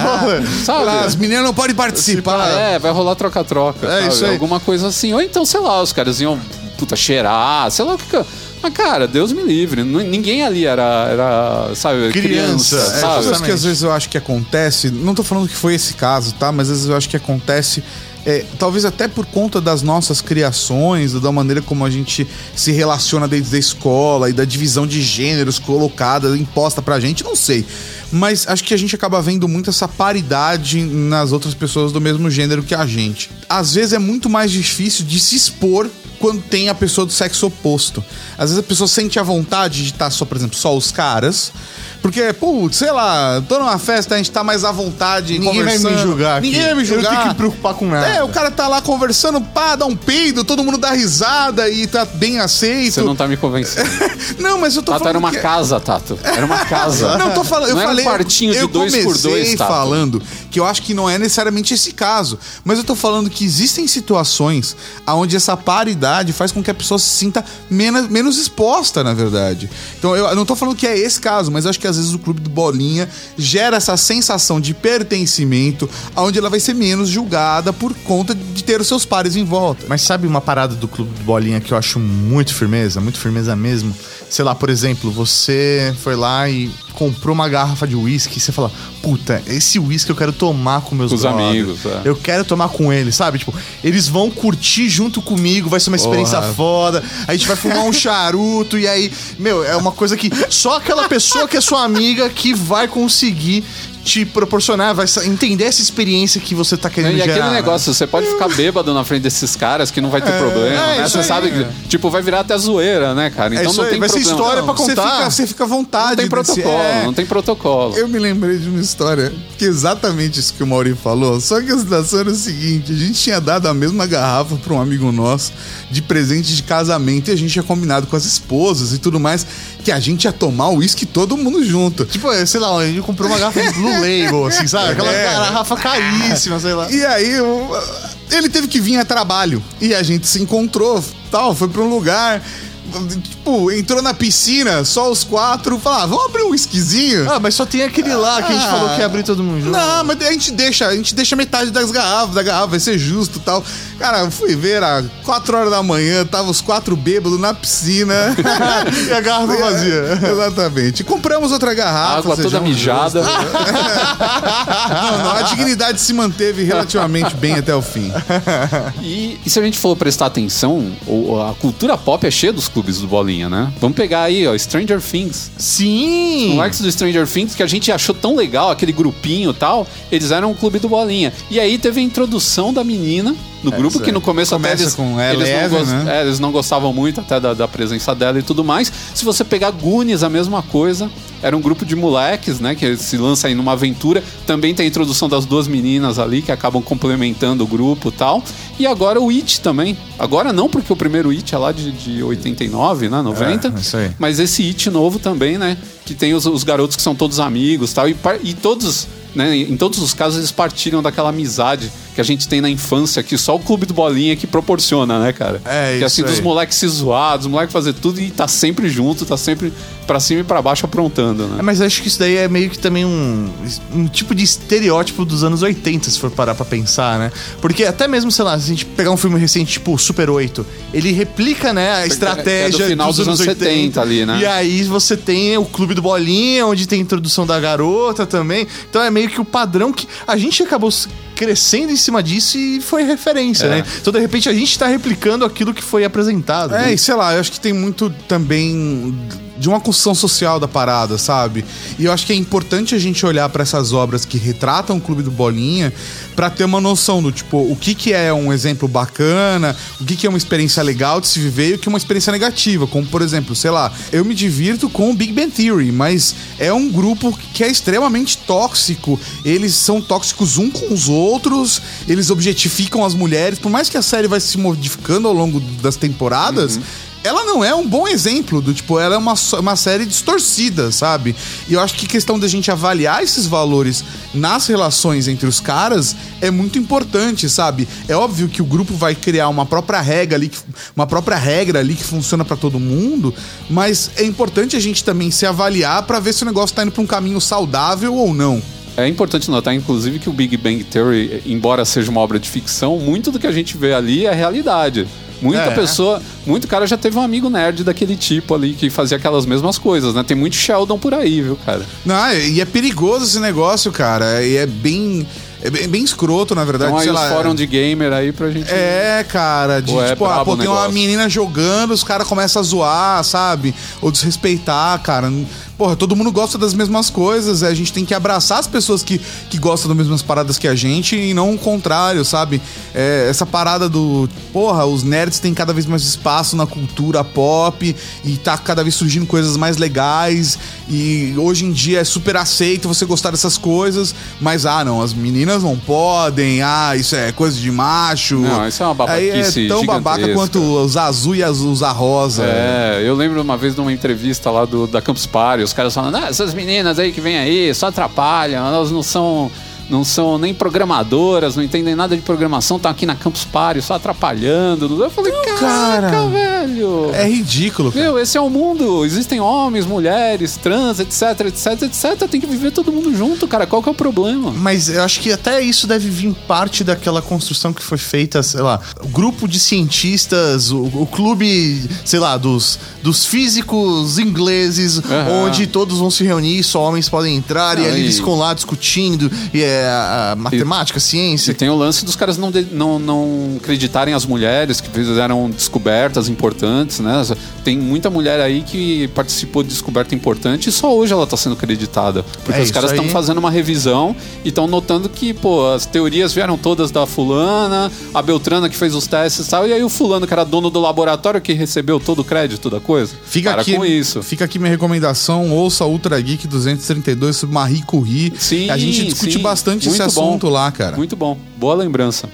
Sei lá, as sabe? meninas não podem participar. É, vai rolar troca-troca. É, sabe? isso aí. Alguma coisa assim. Ou então, sei lá, os caras iam, puta, cheirar, sei lá o que. que- Mas, cara, Deus me livre. Ninguém ali era, era sabe, Criança, criança, é, sabe? Coisas que às vezes eu acho que acontece, não tô falando que foi esse caso, tá? Mas às vezes eu acho que acontece, é, talvez até por conta das nossas criações, da maneira como a gente se relaciona desde a escola e da divisão de gêneros colocada, imposta pra gente, não sei. Mas acho que a gente acaba vendo muito essa paridade nas outras pessoas do mesmo gênero que a gente. Às vezes é muito mais difícil de se expor quando tem a pessoa do sexo oposto. Às vezes a pessoa sente a vontade de estar só, por exemplo, só os caras. Porque, putz, sei lá, tô numa festa, a gente tá mais à vontade. Ninguém vai me julgar aqui. Ninguém vai me Eu não julgar. tenho que me preocupar com nada. É, o cara tá lá conversando, pá, dá um peido, todo mundo dá risada e tá bem aceito. Você não tá me convencendo. Não, mas eu tô Tato falando era uma que- casa, Tato. Era uma casa. Não, tô falando, eu Não era um falei, quartinho de eu dois por dois, Tato. falando que eu acho que não é necessariamente esse caso, mas eu tô falando que existem situações onde essa paridade faz com que a pessoa se sinta menos, menos exposta, na verdade. Então eu não tô falando que é esse caso, mas eu acho que às vezes o clube do bolinha gera essa sensação de pertencimento, onde ela vai ser menos julgada por conta de ter os seus pares em volta. Mas sabe uma parada do Clube do Bolinha que eu acho muito firmeza, muito firmeza mesmo? Sei lá, por exemplo, você foi lá e comprou uma garrafa de uísque e você fala, puta, esse uísque eu quero tomar com meus Com os amigos, é. Eu quero tomar com eles, sabe? Tipo, eles vão curtir junto comigo, vai ser uma experiência Porra. foda, a gente vai fumar um charuto e aí, meu, é uma coisa que só aquela pessoa que é sua amiga que vai conseguir te proporcionar, vai entender essa experiência que você tá querendo E gerar. aquele né? negócio, você pode ficar bêbado na frente desses caras que não vai ter problema, é, né? Você aí, sabe que, tipo, vai virar até zoeira, né, cara? Então isso não aí, tem vai ser problema. história pra Você contar. fica, você fica à vontade. Não tem desse- protocolo, é. não tem protocolo. Eu me lembrei de uma história que é exatamente isso que o Mauri falou. Só que a situação era o seguinte: a gente tinha dado a mesma garrafa para um amigo nosso de presente de casamento e a gente tinha combinado com as esposas e tudo mais que a gente ia tomar o uísque todo mundo junto. Tipo, é, sei lá, ele comprou uma garrafa de Blue Label, assim, sabe? Aquela É. garrafa caríssima, sei lá. E aí o- ele teve que vir a trabalho e a gente se encontrou, tal, foi para um lugar. Tipo, entrou na piscina, só os quatro, falou: ah, vamos abrir um esquisinho. Ah, mas só tem aquele lá que a gente Ah. falou que ia abrir todo mundo junto. Não, mas a gente deixa, a gente deixa metade das garrafas, da garrafa, vai ser justo e tal. Cara, eu fui ver, às 4 horas da manhã, tava os quatro bêbados na piscina. E a garrafa vazia. Exatamente. Compramos outra garrafa. Água toda sejamos mijada. Não, não, a dignidade se manteve relativamente bem até o fim. E, e se a gente for prestar atenção, a cultura pop é cheia dos clubes do Bolinha, né? Vamos pegar aí, ó, Stranger Things. Sim! Os moleques do Stranger Things, que a gente achou tão legal, aquele grupinho e tal, eles eram um clube do Bolinha. E aí teve a introdução da menina no grupo, que no começo até Começa eles, com eles, Eleven, não né? é, eles não gostavam muito até da, da presença dela e tudo mais. Se você pegar Goonies, a mesma coisa. Era um grupo de moleques, né? Que se lança aí numa aventura. Também tem a introdução das duas meninas ali, que acabam complementando o grupo e tal. E agora o It também. Agora não, porque o primeiro It é lá de, de 89, né? 90. É, isso aí. Mas esse It novo também, né? Que tem os, os garotos que são todos amigos tal, e tal. E todos, né? Em todos os casos, eles partilham daquela amizade que a gente tem na infância, que só o Clube do Bolinha que proporciona, né, cara? É, que isso assim, dos aí. moleques se zoar, dos moleques fazer tudo e tá sempre junto, tá sempre pra cima e pra baixo aprontando, É, né? mas acho que isso daí é meio que também um, um tipo de estereótipo dos anos 80, se for parar pra pensar, né? Porque até mesmo, sei lá, se a gente pegar um filme recente, tipo Super 8, ele replica, né, a estratégia é do final dos anos 70 ali, né? E aí você tem o Clube do Bolinha, onde tem a introdução da garota também. Então é meio que o padrão que a gente acabou crescendo em cima disso e foi referência, É. né? Então, de repente, a gente tá replicando aquilo que foi apresentado. É, né? e sei lá, eu acho que tem muito também de uma construção social da parada, sabe? E eu acho que é importante a gente olhar pra essas obras que retratam o Clube do Bolinha pra ter uma noção do tipo, o que que é um exemplo bacana, o que que é uma experiência legal de se viver e o que é uma experiência negativa, como por exemplo, sei lá, eu me divirto com o Big Bang Theory, mas é um grupo que é extremamente tóxico, eles são tóxicos um com os outros, eles objetificam as mulheres, por mais que a série vai se modificando ao longo das temporadas, ela não é um bom exemplo do tipo, ela é uma, uma série distorcida, sabe? E eu acho que questão da gente avaliar esses valores nas relações entre os caras é muito importante, sabe? É óbvio que o grupo vai criar uma própria regra ali, uma própria regra ali que funciona pra todo mundo, mas é importante a gente também se avaliar pra ver se o negócio tá indo pra um caminho saudável ou não. É importante notar, inclusive, que o Big Bang Theory, embora seja uma obra de ficção, muito do que a gente vê ali é realidade. Muita É. pessoa, muito cara já teve um amigo nerd daquele tipo ali que fazia aquelas mesmas coisas, né? Tem muito Sheldon por aí, viu, cara? Não, e é perigoso esse negócio, cara. E é bem. É bem, bem escroto, na verdade. Então aí lá, fóruns de gamer aí pra gente. É, cara, de Pô, é tipo, ah, brabo pô, tem uma menina jogando, os caras começam a zoar, sabe? Ou desrespeitar, cara. Porra, todo mundo gosta das mesmas coisas, é, a gente tem que abraçar as pessoas que, que gostam das mesmas paradas que a gente e não o contrário, sabe? É, essa parada do. Porra, os nerds têm cada vez mais espaço na cultura pop e tá cada vez surgindo coisas mais legais e hoje em dia é super aceito você gostar dessas coisas, mas ah, não, as meninas não podem, ah, isso é coisa de macho. Não, isso é uma Aí babaquice é tão babaca quanto os azul e a rosa. É, eu lembro uma vez de uma entrevista lá do, da Campus Party, os caras falando, ah, essas meninas aí que vêm aí só atrapalham, elas não são, não são nem programadoras, não entendem nada de programação, estão aqui na Campus Party só atrapalhando. Eu falei, caraca, cara. velho. É ridículo. cara. Meu, esse é o mundo. Existem homens, mulheres, trans, etc, etc, etc. Tem que viver todo mundo junto, cara. Qual que é o problema? Mas eu acho que até isso deve vir parte daquela construção que foi feita, sei lá, o grupo de cientistas, o, o clube, sei lá, dos, dos físicos ingleses, Aham. onde todos vão se reunir, só homens podem entrar, Não, e ali eles ficam lá discutindo, e é a, a matemática, a ciência. E tem o lance dos caras não, de- não, não acreditarem as mulheres que fizeram descobertas importantes, né? Tem muita mulher aí que participou de descoberta importante e só hoje ela tá sendo acreditada. Porque É, os caras estão fazendo uma revisão e estão notando que, pô, as teorias vieram todas da fulana, a Beltrana que fez os testes e tal, e aí o fulano que era dono do laboratório que recebeu todo o crédito da coisa. Fica Para aqui, com isso. Fica aqui minha recomendação, ouça Ultra Geek 232 sobre Marie Curie. Sim, a gente discute sim. bastante esse Muito bom. assunto lá, cara. Muito bom, boa lembrança.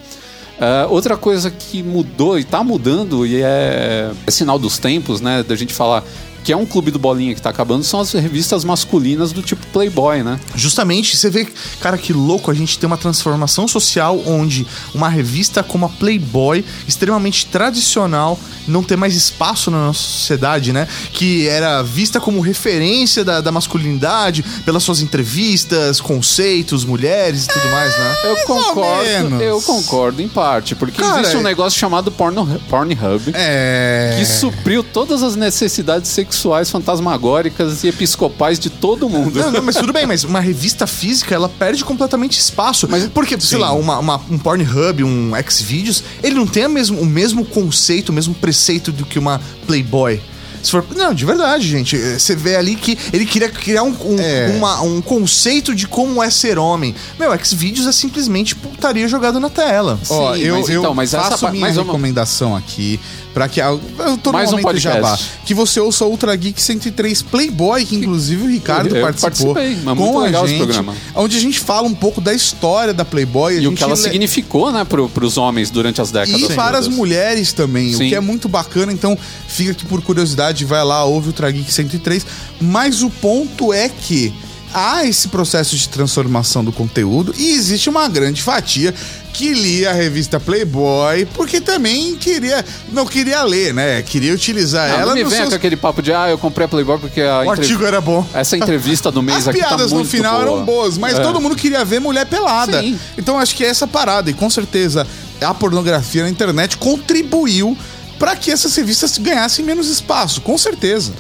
Ah, outra coisa que mudou e tá mudando, e é, é sinal dos tempos, né? Da gente falar que é um clube do bolinha que tá acabando, são as revistas masculinas do tipo Playboy, né? Justamente, você vê, cara, que louco a gente tem uma transformação social onde uma revista como a Playboy, extremamente tradicional, não tem mais espaço na nossa sociedade, né? Que era vista como referência da, da masculinidade pelas suas entrevistas, conceitos, mulheres e tudo mais, né? Eu concordo, eu concordo em parte, porque Cara, existe um é- negócio chamado Porno, Pornhub. É. Que supriu todas as necessidades sexuais fantasmagóricas e episcopais de todo mundo. Não, não, mas tudo bem, mas uma revista física, ela perde completamente espaço. Mas porque, sei lá, uma, uma- um Pornhub, um Xvideos, ele não tem a mesmo, o mesmo conceito, o mesmo preceito do que uma Playboy. Se for, não, de verdade, gente. eh, Você vê ali que ele queria criar um, um, É. uma- um conceito de como é ser homem. Meu, Xvideos é simplesmente putaria jogada na tela. Ó, Sim, eu, mas eu então, mas essa faço pa- minha mas uma- recomendação aqui para que eu no Mais um momento podcast. jabá, que você ouça o Ultra Geek 103 Playboy, que inclusive o Ricardo Eu participou mas com a gente, programa. onde a gente fala um pouco da história da Playboy, E o que ela le- significou, né, pro, pros homens durante as décadas. e para as mulheres também, o Sim. que é muito bacana. Então, fica aqui por curiosidade, vai lá, ouve o Trageek 103. Mas o ponto é que há esse processo de transformação do conteúdo e existe uma grande fatia que lia a revista Playboy porque também queria, não queria ler, né? Queria utilizar Não, ela não me venha seus... com aquele papo de, ah, eu comprei a Playboy porque a O entrev- artigo era bom. essa entrevista do mês As aqui tá piadas muito no final boa. eram boas, mas É. todo mundo queria ver mulher pelada. Sim. Então acho que é essa parada. E com certeza a pornografia na internet contribuiu para que essas revistas ganhassem menos espaço. Com certeza.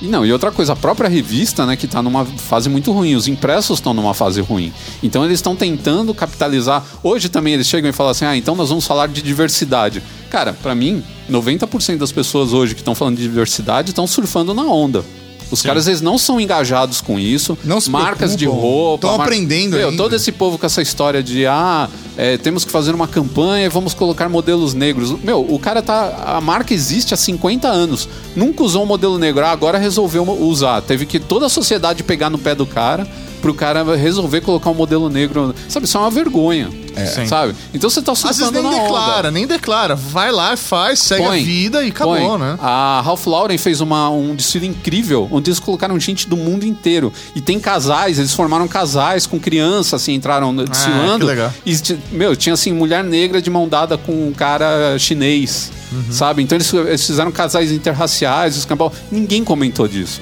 E não, e outra coisa, a própria revista, né, que tá numa fase muito ruim, os impressos estão numa fase ruim. Então eles estão tentando capitalizar. Hoje também eles chegam e falam assim: "Ah, então nós vamos falar de diversidade". Cara, pra mim, 90% das pessoas hoje que estão falando de diversidade estão surfando na onda. Os caras eles não são engajados com isso. Não se marcas de preocupam. roupa, Tão aprendendo Meu, ainda. todo esse povo com essa história de ah, é, temos que fazer uma campanha e vamos colocar modelos negros. Meu, o cara tá. A marca existe há 50 anos. Nunca usou um modelo negro. Ah, agora resolveu usar. Teve que toda a sociedade pegar no pé do cara pro cara resolver colocar um modelo negro. Sabe, isso é uma vergonha. Sim. Sabe? Então você tá surfando nem na declara, onda. nem declara. Vai lá, faz, segue Põe, a vida e acabou, põe. né? A Ralph Lauren fez uma, um desfile incrível, onde eles colocaram gente do mundo inteiro. E tem casais, eles formaram casais com crianças, assim, entraram no- desfilando. que legal. E, ti- meu, tinha assim, mulher negra de mão dada com um cara chinês, Uhum. sabe? Então eles, eles fizeram casais interraciais, os escambau. Ninguém comentou disso.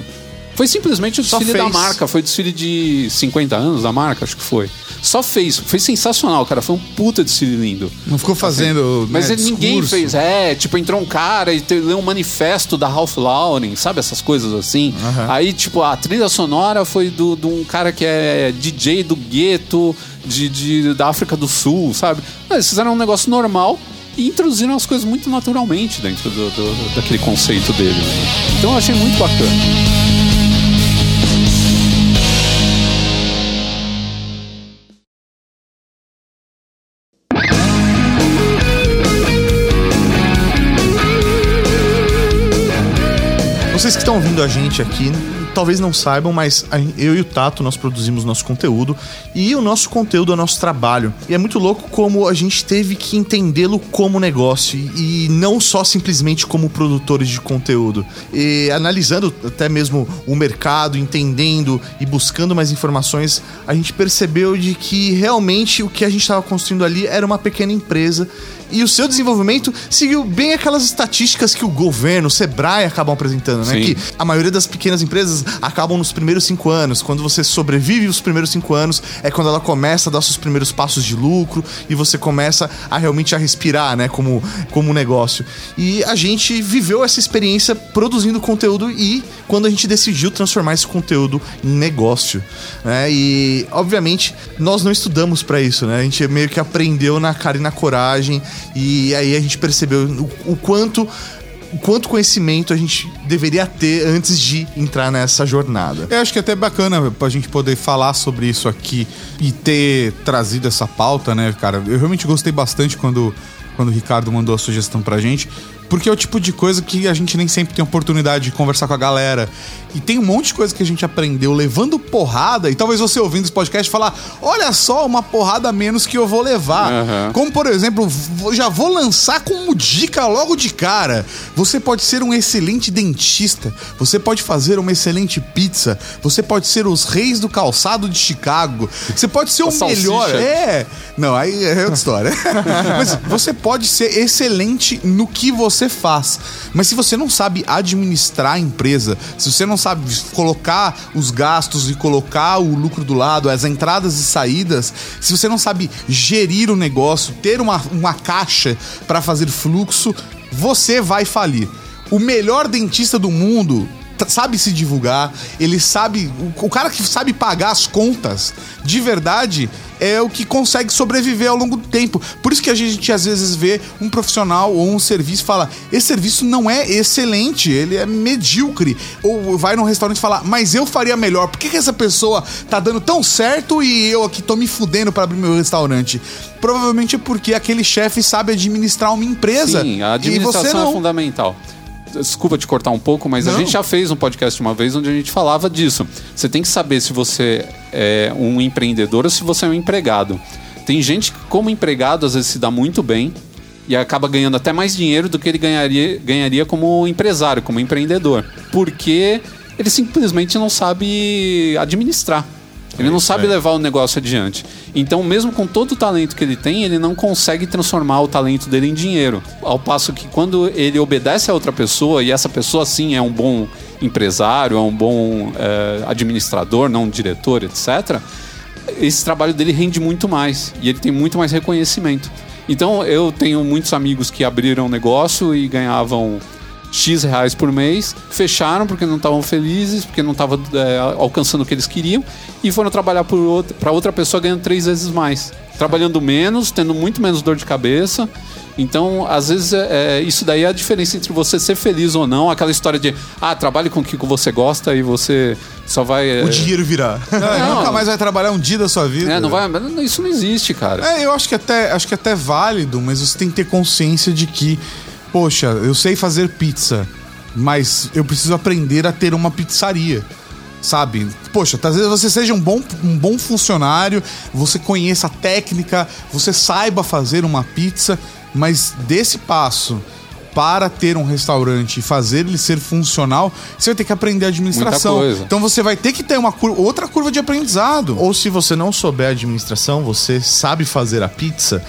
Foi simplesmente o Só desfile da marca, foi o desfile de 50 anos da marca, acho que foi. Só fez, foi sensacional, cara. Foi um puta desfile lindo. Não ficou fazendo. Mas né, ele- ninguém discurso. fez. É, tipo, entrou um cara e leu um manifesto da Ralph Lauren, sabe? Essas coisas assim. Aí, tipo, a trilha sonora foi do- de um cara que é DJ do gueto de, de- da África do Sul, sabe? Eles fizeram um negócio normal e introduziram as coisas muito naturalmente dentro do, do- daquele conceito dele. né? Então eu achei muito bacana. Vocês que estão ouvindo a gente aqui, talvez não saibam, mas eu e o Tato, nós produzimos nosso conteúdo e o nosso conteúdo é o nosso trabalho. E é muito louco como a gente teve que entendê-lo como negócio e e não só simplesmente como produtores de conteúdo. E analisando até mesmo o mercado, entendendo e buscando mais informações, a gente percebeu de que realmente o que a gente estava construindo ali era uma pequena empresa e o seu desenvolvimento seguiu bem aquelas estatísticas que o governo, o Sebrae acabam apresentando, né? Sim. Que a maioria das pequenas empresas acabam nos primeiros cinco anos. Quando você sobrevive os primeiros cinco anos, é quando ela começa a dar seus primeiros passos de lucro e você começa a realmente a respirar, né? Como, como negócio. E a gente viveu essa experiência produzindo conteúdo e quando a gente decidiu transformar esse conteúdo em negócio, né? E obviamente nós não estudamos pra isso, né? A gente meio que aprendeu na cara e na coragem e aí a gente percebeu o, o quanto quanto conhecimento a gente deveria ter antes de entrar nessa jornada. Eu acho que é até bacana pra gente poder falar sobre isso aqui e ter trazido essa pauta, né, cara? Eu realmente gostei bastante quando, quando o Ricardo mandou a sugestão pra gente, porque é o tipo de coisa que a gente nem sempre tem oportunidade de conversar com a galera. E tem um monte de coisa que a gente aprendeu levando porrada, e talvez você ouvindo esse podcast falar: olha só, uma porrada a menos que eu vou levar. Aham. Como, por exemplo, já vou lançar como dica logo de cara. Você pode ser um excelente dentista, você pode fazer uma excelente pizza, você pode ser os reis do calçado de Chicago, você pode ser o melhor. É. Não, aí é outra história. Mas você pode ser excelente no que você faz. Mas se você não sabe administrar a empresa, se você não sabe colocar os gastos e colocar o lucro do lado, as entradas e saídas, se você não sabe gerir o negócio, ter uma, uma caixa para fazer fluxo, você vai falir. O melhor dentista do mundo sabe se divulgar, ele sabe. O, o cara que sabe pagar as contas de verdade é o que consegue sobreviver ao longo do tempo. Por isso que a gente às vezes vê um profissional ou um serviço e fala: esse serviço não é excelente, ele é medíocre. Ou vai num restaurante e fala: mas eu faria melhor. Por que, que essa pessoa tá dando tão certo e eu aqui tô me fudendo para abrir meu restaurante? Provavelmente é porque aquele chefe sabe administrar uma empresa. Sim, a administração não. é fundamental. Desculpa te cortar um pouco, mas a Não. gente já fez um podcast uma vez onde a gente falava disso. Você tem que saber se você é um empreendedor ou se você é um empregado. Tem gente que, como empregado, às vezes se dá muito bem e acaba ganhando até mais dinheiro do que ele ganharia, ganharia como empresário, como empreendedor. Porque ele simplesmente não sabe administrar. Ele não sabe levar o negócio adiante. Então, mesmo com todo o talento que ele tem, ele não consegue transformar o talento dele em dinheiro. Ao passo que quando ele obedece a outra pessoa, e essa pessoa sim é um bom empresário, é um bom eh, administrador, não um diretor, etc., esse trabalho dele rende muito mais. E ele tem muito mais reconhecimento. Então, eu tenho muitos amigos que abriram negócio e ganhavam X reais por mês, fecharam porque não estavam felizes, porque não estavam é, alcançando o que eles queriam, e foram trabalhar para outra, outra pessoa ganhando três vezes mais. Trabalhando menos, tendo muito menos dor de cabeça. Então, às vezes, é, é, isso daí é a diferença entre você ser feliz ou não. Aquela história de, ah, trabalhe com o que você gosta e você só vai. é, O dinheiro virá. Não. Nunca mais vai trabalhar um dia da sua vida. é, não vai. Isso não existe, cara. É, eu acho que até acho que até é válido, mas você tem que ter consciência de que, poxa, eu sei fazer pizza, mas eu preciso aprender a ter uma pizzaria. sabe? Poxa, às vezes você seja um bom, um bom funcionário, você conheça a técnica, você saiba fazer uma pizza, mas desse passo para ter um restaurante e fazer ele ser funcional, você vai ter que aprender a administração. Muita coisa. Então você vai ter que ter uma curva, outra curva de aprendizado. Ou se você não souber administração, você sabe fazer a pizza,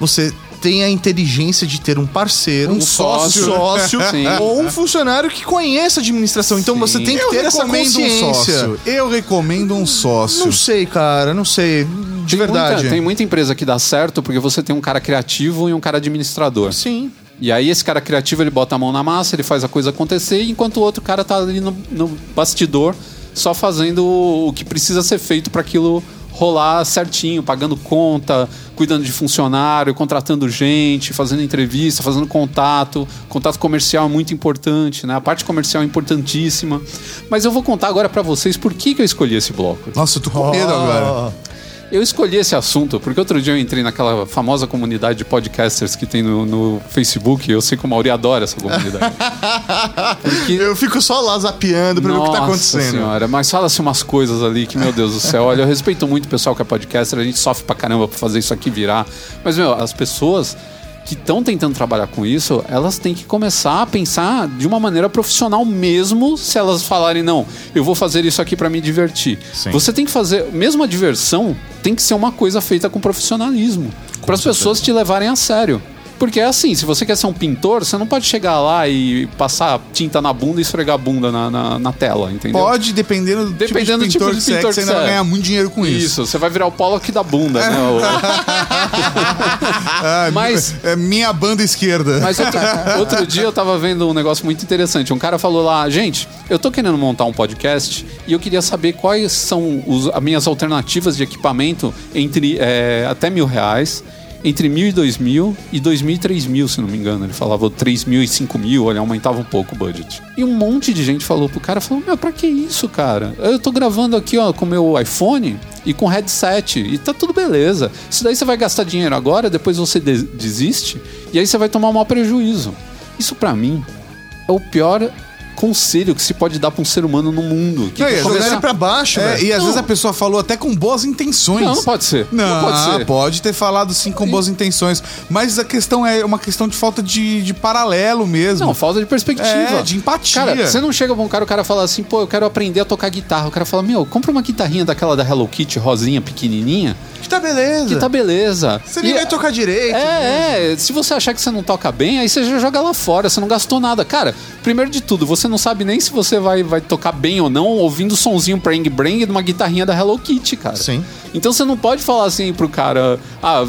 você tem a inteligência de ter um parceiro, Um sócio. sócio Sim. ou um funcionário que conheça a administração. Então você tem que Eu ter essa um consciência. sócio. Eu recomendo um sócio. Não sei, cara, não sei. De Tem verdade. Muita, tem muita empresa que dá certo porque você tem um cara criativo e um cara administrador. Sim. E aí esse cara criativo ele bota a mão na massa, ele faz a coisa acontecer, enquanto o outro cara tá ali no, no bastidor só fazendo o que precisa ser feito para aquilo rolar certinho, pagando conta, cuidando de funcionário, contratando gente, fazendo entrevista, fazendo contato. Contato comercial é muito importante, né? A parte comercial é importantíssima. Mas eu vou contar agora para vocês por que, que eu escolhi esse bloco. Nossa, eu tô com medo agora. Eu escolhi esse assunto porque outro dia eu entrei naquela famosa comunidade de podcasters que tem no, no Facebook. Eu sei que o Mauri adora essa comunidade. Porque Eu fico só lá zapeando pra ver o que tá Nossa acontecendo. senhora, mas fala-se umas coisas ali que, meu Deus do céu. Olha, eu respeito muito o pessoal que é podcaster, a gente sofre pra caramba pra fazer isso aqui virar. Mas, meu, as pessoas que estão tentando trabalhar com isso, elas têm que começar a pensar de uma maneira profissional mesmo, se elas falarem, não, eu vou fazer isso aqui pra me divertir. Sim. Você tem que fazer, mesmo a diversão, tem que ser uma coisa feita com profissionalismo. Para as pessoas te levarem a sério. Porque é assim, se você quer ser um pintor, você não pode chegar lá e passar tinta na bunda e esfregar a bunda na, na, na tela, entendeu? Pode, dependendo do Dependendo do tipo tipo de pintor de que você é, pintor que você que ainda você vai é. ganhar muito dinheiro com isso. Isso, você vai virar o Pollock da bunda, né? Ah, Mas- É minha banda esquerda. Mas outro, outro dia eu tava vendo um negócio muito interessante. Um cara falou lá, gente, eu tô querendo montar um podcast e eu queria saber quais são os- as minhas alternativas de equipamento entre é, até mil reais, entre mil e dois mil e dois mil e três mil, se não me engano. Ele falava três mil e cinco mil, olha, aumentava um pouco o budget. E um monte de gente falou pro cara, falou, meu, pra que isso, cara? Eu tô gravando aqui, ó, com meu iPhone e com headset e tá tudo beleza. Isso daí você vai gastar dinheiro agora, depois você de- desiste e aí você vai tomar um maior prejuízo. Isso pra mim é o pior conselho que se pode dar pra um ser humano no mundo. Que Não, e começar- ele pra baixo, É, e às Não. vezes a pessoa falou até com boas intenções. Não, não pode ser. Não, Não pode ser. ter falado sim com boas intenções. Mas a questão é uma questão de falta de, de paralelo mesmo. Não, falta de perspectiva. É, de empatia. Cara, você não chega pra um cara, o cara fala assim, pô, eu quero aprender a tocar guitarra. O cara fala, meu, compra uma guitarrinha daquela da Hello Kitty, rosinha, pequenininha, Que tá beleza. que tá beleza. Você nem E- vai tocar direito. É, é, se você achar que você não toca bem, aí você já joga lá fora, você não gastou nada. Cara, primeiro de tudo, você não sabe nem se você vai, vai tocar bem ou não ouvindo o sonzinho prang brang de uma guitarrinha da Hello Kitty, cara. Sim. Então você não pode falar assim pro cara, ah,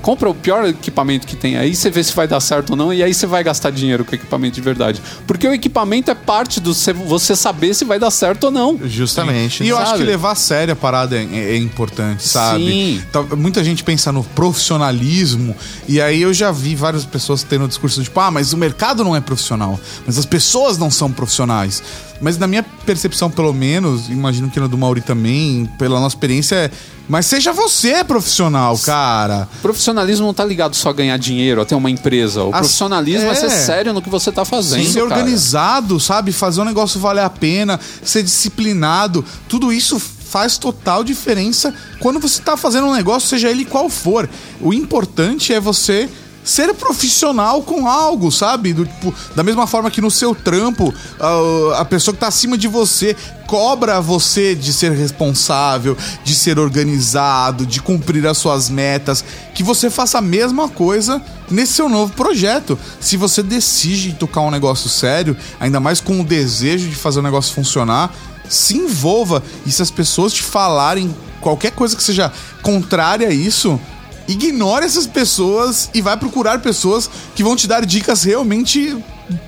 compra o pior equipamento que tem aí, você vê se vai dar certo ou não, e aí você vai gastar dinheiro com equipamento de verdade. Porque o equipamento é parte do você saber se vai dar certo ou não. Justamente. E eu acho Sabe? que levar a sério a parada é, é importante, sabe? Sim. Tá- Muita gente pensa no profissionalismo, e aí eu já vi várias pessoas tendo o discurso tipo, ah, mas o mercado não é profissional, mas as pessoas não são profissionais. Mas na minha percepção, pelo menos, imagino que na do Mauri também, pela nossa experiência, é. Mas seja você profissional, cara. Profissionalismo não tá ligado só a ganhar dinheiro, a ter uma empresa. O As- profissionalismo é. é. ser sério no que você tá fazendo. ser cara. organizado, sabe? Fazer um negócio valer a pena, ser disciplinado. Tudo isso faz total diferença quando você tá fazendo um negócio, seja ele qual for. O importante é você ser profissional com algo, sabe? Do, tipo, da mesma forma que no seu trampo, a, a pessoa que tá acima de você cobra você de ser responsável, de ser organizado, de cumprir as suas metas, que você faça a mesma coisa nesse seu novo projeto. Se você decide tocar um negócio sério, ainda mais com o desejo de fazer o negócio funcionar, se envolva. E se as pessoas te falarem qualquer coisa que seja contrária a isso, ignore essas pessoas e vai procurar pessoas que vão te dar dicas realmente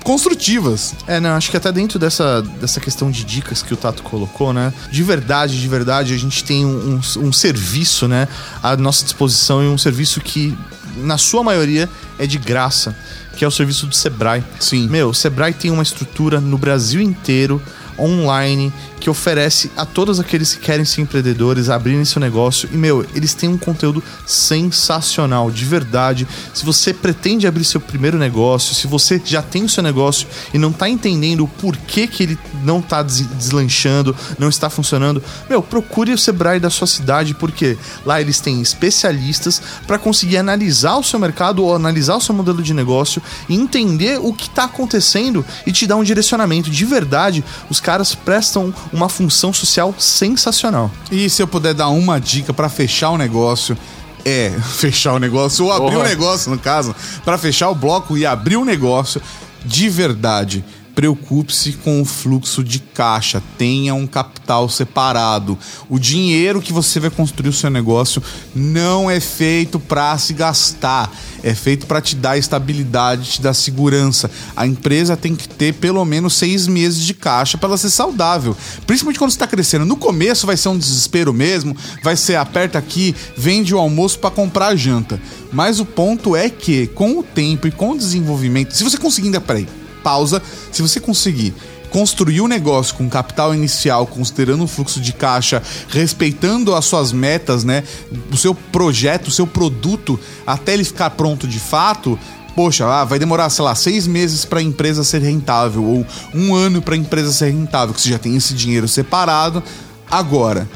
construtivas. É, não, acho que até dentro dessa, dessa questão de dicas que o Tato colocou, né? De verdade, de verdade, a gente tem um, um, um serviço, né? À nossa disposição e um serviço que, na sua maioria, é de graça, que é o serviço do Sebrae. Sim. Meu, o Sebrae tem uma estrutura no Brasil inteiro online que oferece a todos aqueles que querem ser empreendedores abrirem seu negócio. E, meu, eles têm um conteúdo sensacional, de verdade. Se você pretende abrir seu primeiro negócio, se você já tem o seu negócio e não tá entendendo o porquê que ele não tá des- deslanchando, não está funcionando, meu, procure o Sebrae da sua cidade, porque lá eles têm especialistas para conseguir analisar o seu mercado ou analisar o seu modelo de negócio e entender o que está acontecendo e te dar um direcionamento. De verdade, os prestam uma função social sensacional. E se eu puder dar uma dica pra fechar o negócio, é fechar o negócio, ou abrir o Porra. negócio, no caso, Pra fechar o bloco e abrir o negócio, de verdade. Preocupe-se com o fluxo de caixa, tenha um capital separado. O dinheiro que você vai construir o seu negócio não é feito para se gastar, é feito para te dar estabilidade, te dar segurança. A empresa tem que ter pelo menos seis meses de caixa para ela ser saudável, principalmente quando está crescendo. No começo vai ser um desespero mesmo, vai ser aperta aqui, vende o almoço para comprar a janta. Mas o ponto é que, com o tempo e com o desenvolvimento, se você conseguir ainda, peraí, pausa, se você conseguir construir o negócio com capital inicial, considerando o fluxo de caixa, respeitando as suas metas, né, o seu projeto, o seu produto, até ele ficar pronto de fato, poxa, ah, vai demorar, sei lá, seis meses para a empresa ser rentável ou um ano para a empresa ser rentável, que você já tem esse dinheiro separado. Agora,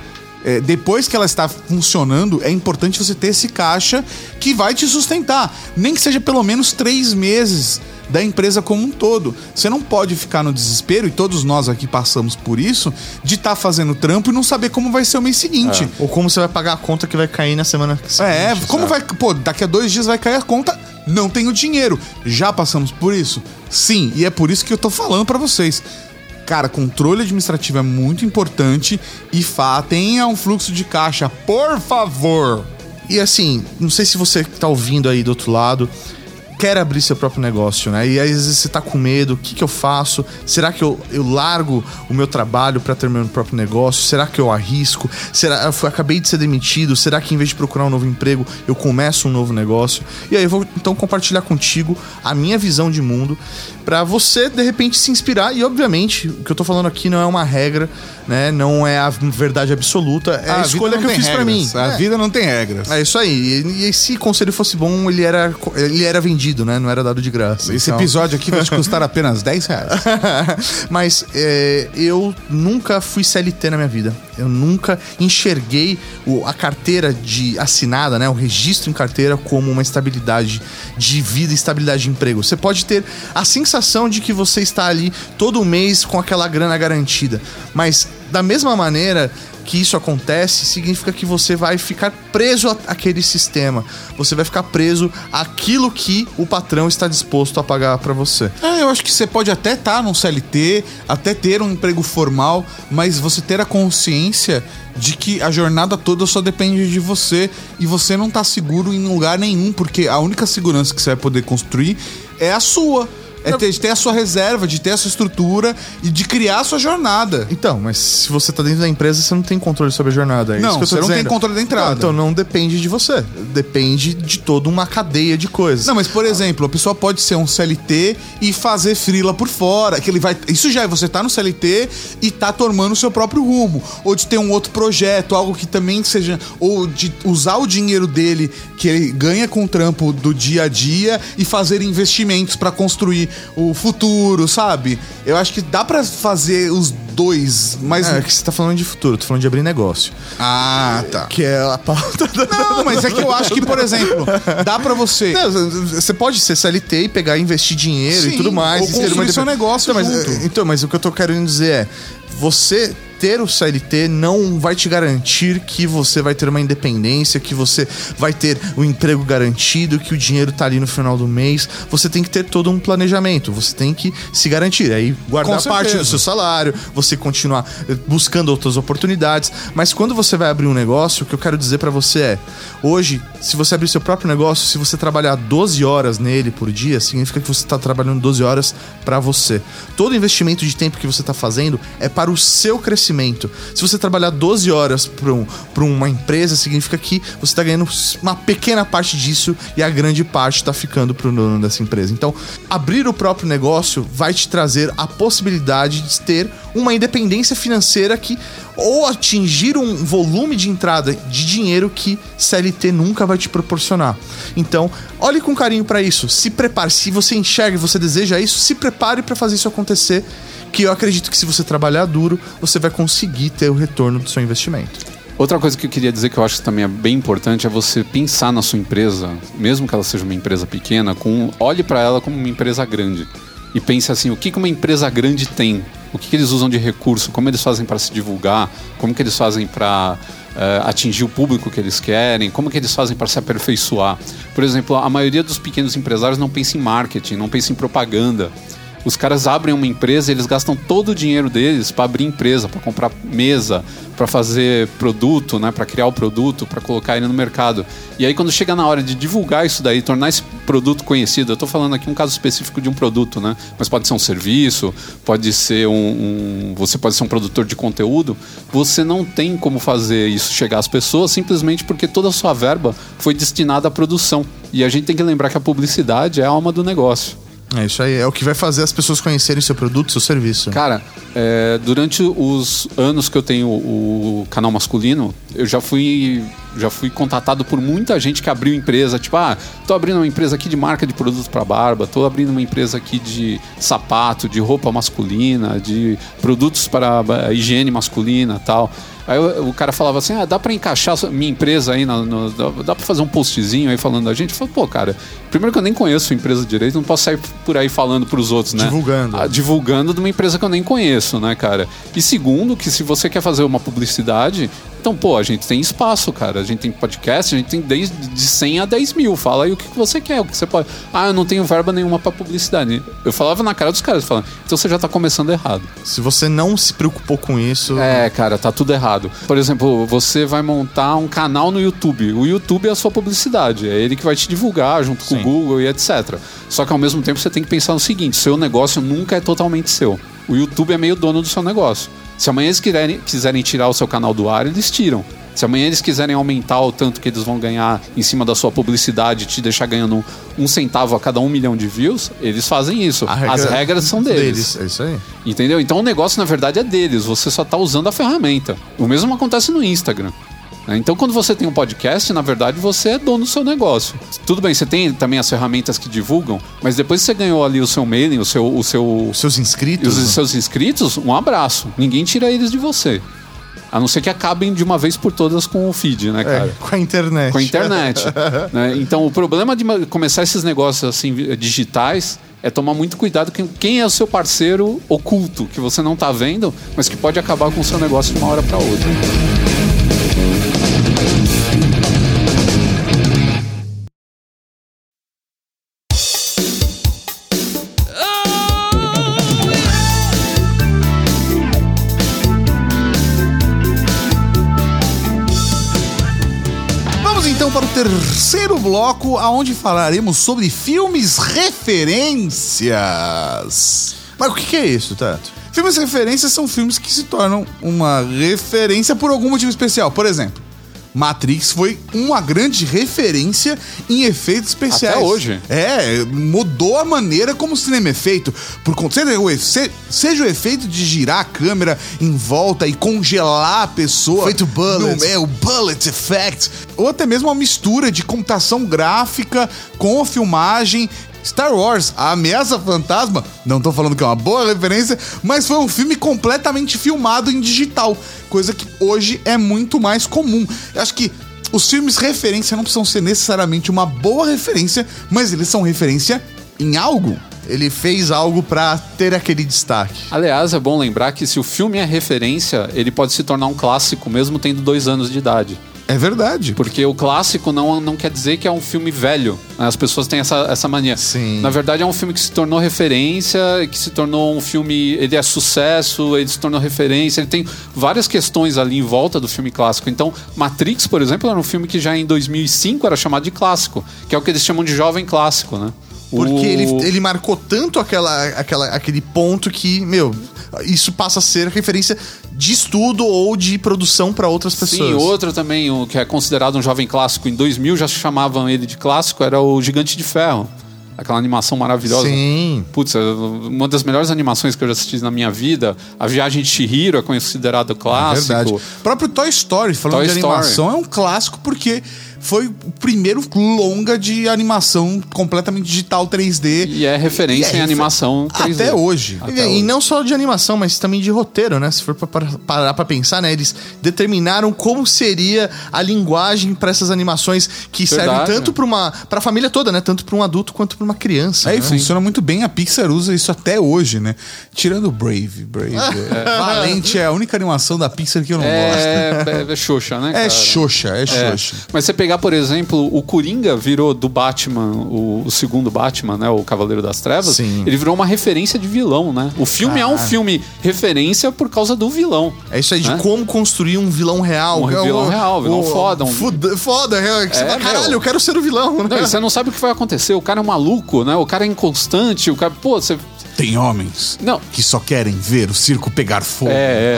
é, depois que ela está funcionando, é importante você ter esse caixa que vai te sustentar. Nem que seja pelo menos três meses da empresa como um todo. Você não pode ficar no desespero, e todos nós aqui passamos por isso, de estar fazendo trampo e não saber como vai ser o mês seguinte. Ou como você vai pagar a conta que vai cair na semana seguinte. É, como sabe? vai. Pô, daqui a dois dias vai cair a conta, não tenho dinheiro. Já passamos por isso? Sim, e é por isso que eu tô falando pra vocês. Cara, controle administrativo é muito importante e Fá, tenha um fluxo de caixa, por favor. E assim, não sei se você que tá ouvindo aí do outro lado quer abrir seu próprio negócio, né? E às vezes você tá com medo, o que, que eu faço? Será que eu, eu largo o meu trabalho para ter meu próprio negócio? Será que eu arrisco? Será eu acabei de ser demitido? Será que em vez de procurar um novo emprego, eu começo um novo negócio? E aí eu vou então compartilhar contigo a minha visão de mundo para você de repente se inspirar e obviamente, o que eu tô falando aqui não é uma regra, né? Não é a verdade absoluta, é a, vida escolha que eu fiz para mim. A É. vida não tem regras. É isso aí. E, e se conselho fosse bom, ele era, ele era vendido, né? Não era dado de graça. Esse Então- episódio aqui vai te custar apenas 10 reais. Mas é, eu nunca fui CLT na minha vida. Eu nunca enxerguei o- a carteira de assinada, né? O registro em carteira como uma estabilidade de vida e estabilidade de emprego. Você pode ter a sensação de que você está ali todo mês com aquela grana garantida. Mas da mesma maneira que isso acontece, significa que você vai ficar preso àquele sistema. Você vai ficar preso àquilo que o patrão está disposto a pagar para você. É, eu acho que você pode até estar num CLT, até ter um emprego formal, mas você ter a consciência de que a jornada toda só depende de você e você não tá seguro em lugar nenhum, porque a única segurança que você vai poder construir é a sua. É ter, de ter a sua reserva, de ter a sua estrutura e de criar a sua jornada. Então, mas se você tá dentro da empresa, você não tem controle sobre a jornada. É Não, isso que eu tô você não tem controle da entrada. Não, então não depende de você. Depende de toda uma cadeia de coisas. Não, mas por exemplo, a pessoa pode ser um CLT e fazer frila por fora, que ele vai, isso já é você tá no CLT e tá tomando o seu próprio rumo, ou de ter um outro projeto, algo que também seja ou de usar o dinheiro dele que ele ganha com o trampo do dia a dia e fazer investimentos pra construir o futuro, sabe? Eu acho que dá pra fazer os dois, mas É que você tá falando de futuro, eu tô falando de abrir negócio. ah, tá. Que é a pauta da. Não, mas é que eu acho que, por exemplo, dá pra você Não, você pode ser CLT e pegar e investir dinheiro Sim, e tudo mais. ou e ter construir uma seu negócio então mas, então, mas o que eu tô querendo dizer é: você ter o CLT não vai te garantir que você vai ter uma independência, que você vai ter o emprego garantido, que o dinheiro tá ali no final do mês. Você tem que ter todo um planejamento, você tem que se garantir. Aí guardar parte do seu salário, você continuar eh, buscando outras oportunidades. Mas quando você vai abrir um negócio, o que eu quero dizer pra você é: hoje, se você abrir seu próprio negócio, se você trabalhar 12 horas nele por dia, significa que você está trabalhando 12 horas pra você. Todo investimento de tempo que você está fazendo é para o seu crescimento. Se você trabalhar 12 horas para um, uma empresa, significa que você está ganhando uma pequena parte disso e a grande parte está ficando para o dono dessa empresa. Então, abrir o próprio negócio vai te trazer a possibilidade de ter uma independência financeira que ou atingir um volume de entrada de dinheiro que CLT nunca vai te proporcionar. Então, olhe com carinho para isso, se prepare. Se você enxerga e você deseja isso, se prepare para fazer isso acontecer. Que eu acredito que se você trabalhar duro, você vai conseguir ter o retorno do seu investimento. Outra coisa que eu queria dizer que eu acho que também é bem importante é você pensar na sua empresa, mesmo que ela seja uma empresa pequena, com olhe para ela como uma empresa grande e pense assim, o que que uma empresa grande tem? O que, que eles usam de recurso? Como eles fazem para se divulgar? Como que eles fazem para eh, atingir o público que eles querem? Como que eles fazem para se aperfeiçoar? Por exemplo, a maioria dos pequenos empresários não pensa em marketing, não pensa em propaganda. Os caras abrem uma empresa e eles gastam todo o dinheiro deles para abrir empresa, para comprar mesa, para fazer produto, né, para criar o produto, para colocar ele no mercado. E aí quando chega na hora de divulgar isso daí, tornar esse produto conhecido, eu estou falando aqui um caso específico de um produto, né, mas pode ser um serviço, pode ser um, um, você pode ser um produtor de conteúdo, você não tem como fazer isso chegar às pessoas simplesmente porque toda a sua verba foi destinada à produção. E a gente tem que lembrar que a publicidade é a alma do negócio. É isso aí, é o que vai fazer as pessoas conhecerem seu produto, seu serviço. Cara, é, durante os anos que eu tenho o canal masculino, eu já fui já fui contatado por muita gente que abriu empresa, tipo, ah, tô abrindo uma empresa aqui de marca de produtos para barba, tô abrindo uma empresa aqui de sapato, de roupa masculina, de produtos para higiene masculina, tal. Aí o, o, cara falava assim: ah, dá para encaixar minha empresa aí, no, no, dá, dá para fazer um postzinho aí falando da gente? Eu falei, pô, cara, primeiro que eu nem conheço a empresa direito, não posso sair por aí falando pros outros, né? Divulgando. Ah, divulgando de uma empresa que eu nem conheço, né, cara? E segundo, que se você quer fazer uma publicidade, então, pô, a gente tem espaço, cara. A gente tem podcast, a gente tem desde de 100 a 10 mil. Fala aí o que você quer, o que você pode. Ah, eu não tenho verba nenhuma para publicidade. Eu falava na cara dos caras, falando, então você já tá começando errado. Se você não se preocupou com isso. É, cara, tá tudo errado. Por exemplo, você vai montar um canal no YouTube. O YouTube é a sua publicidade. É ele que vai te divulgar junto com o Google e etc. Só que ao mesmo tempo você tem que pensar no seguinte: seu negócio nunca é totalmente seu. O YouTube é meio dono do seu negócio. Se amanhã eles quiserem, quiserem tirar o seu canal do ar, eles tiram. Se amanhã eles quiserem aumentar o tanto que eles vão ganhar em cima da sua publicidade, te deixar ganhando um centavo a cada um milhão de views, eles fazem isso. Regra As regras são deles. deles. É isso aí. Entendeu? Então o negócio, na verdade, é deles. Você só está usando a ferramenta. O mesmo acontece no Instagram. Né? Então, quando você tem um podcast, na verdade, você é dono do seu negócio. Tudo bem, você tem também as ferramentas que divulgam, mas depois que você ganhou ali o seu mailing, o seu. O seu os seus inscritos. Os seus inscritos, um abraço. Ninguém tira eles de você. A não ser que acabem de uma vez por todas com o feed, né, é, cara? É, com a internet. Com a internet. né? Então, o problema de começar esses negócios assim digitais é tomar muito cuidado com quem é o seu parceiro oculto, que você não está vendo, mas que pode acabar com o seu negócio de uma hora para outra. Bloco, aonde falaremos sobre filmes referências. Mas o que é isso, Tato? Filmes referências são filmes que se tornam uma referência por algum motivo especial. Por exemplo, Matrix foi uma grande referência em efeitos especiais. Até hoje. É, mudou a maneira como o cinema é feito. Por seja, seja o efeito de girar a câmera em volta e congelar a pessoa. Feito bullet. No, é, o bullet effect. Ou até mesmo uma mistura de computação gráfica com a filmagem Star Wars, A Ameaça Fantasma, não tô falando que é uma boa referência, mas foi um filme completamente filmado em digital, coisa que hoje é muito mais comum. Eu acho que os filmes referência não precisam ser necessariamente uma boa referência, mas eles são referência em algo. Ele fez algo para ter aquele destaque. Aliás, é bom lembrar que se o filme é referência, ele pode se tornar um clássico mesmo tendo dois anos de idade. É verdade. Porque o clássico não, não quer dizer que é um filme velho. Né? As pessoas têm essa, essa mania. Sim. Na verdade, é um filme que se tornou referência, que se tornou um filme. Ele é sucesso, ele se tornou referência, ele tem várias questões ali em volta do filme clássico. Então, Matrix, por exemplo, era um filme que já em 2005 era chamado de clássico, que é o que eles chamam de jovem clássico, né? Porque o... ele, ele marcou tanto aquela, aquela, aquele ponto que, meu, isso passa a ser referência de estudo ou de produção pra outras pessoas. Sim, outro também, o que é considerado um jovem clássico em 2000, já chamavam ele de clássico, era o Gigante de Ferro. Aquela animação maravilhosa. Sim. Putz, é uma das melhores animações que eu já assisti na minha vida. A Viagem de Chihiro é considerado clássico. Verdade. O próprio Toy Story, falando Toy de Story. animação, é um clássico porque foi o primeiro longa de animação completamente digital 3D. E é referência E é em animação 3D. Até hoje. E, Até e hoje. não só de animação, mas também de roteiro, né? Se for parar pra pensar, né? Eles determinaram como seria a linguagem pra essas animações que servem Verdade. tanto pra uma pra família toda, né? Tanto pra um adulto quanto pra uma criança. É, e né? funciona muito bem. A Pixar usa isso até hoje, né? Tirando Brave. Brave. é. Valente é a única animação da Pixar que eu não gosto. É, é, é xoxa, né? É cara? xoxa, é É. xoxa. Mas você pegar, por exemplo, o Coringa virou do Batman, o, o segundo Batman, né? O Cavaleiro das Trevas. Sim. Ele virou uma referência de vilão, né? O filme é um filme referência por causa do vilão. É isso aí de né? como construir um vilão real. Um É vilão real, vilão o- foda, um- Foda, foda, é, que você É, fala, caralho, meu. eu quero ser o vilão. né? Não, você não sabe o que vai acontecer. O cara é maluco, né? O cara é inconstante. O cara. Pô, você. Tem homens Não. que só querem ver o circo pegar fogo. É,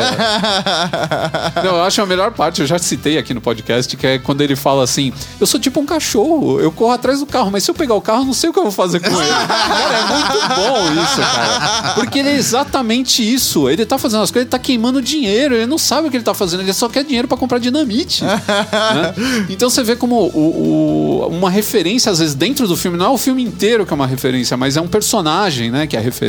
é. Não, eu acho a melhor parte, eu já citei aqui no podcast, que é quando ele fala assim: Eu sou tipo um cachorro, eu corro atrás do carro, mas se eu pegar o carro, eu não sei o que eu vou fazer com ele. cara, é muito bom isso, cara. Porque ele é exatamente isso. Ele tá fazendo as coisas, ele tá queimando dinheiro, ele não sabe o que ele tá fazendo, ele só quer dinheiro pra comprar dinamite. né? Então você vê como o- o- uma referência, às vezes, dentro do filme, não é o filme inteiro que é uma referência, mas é um personagem, né, que é referência.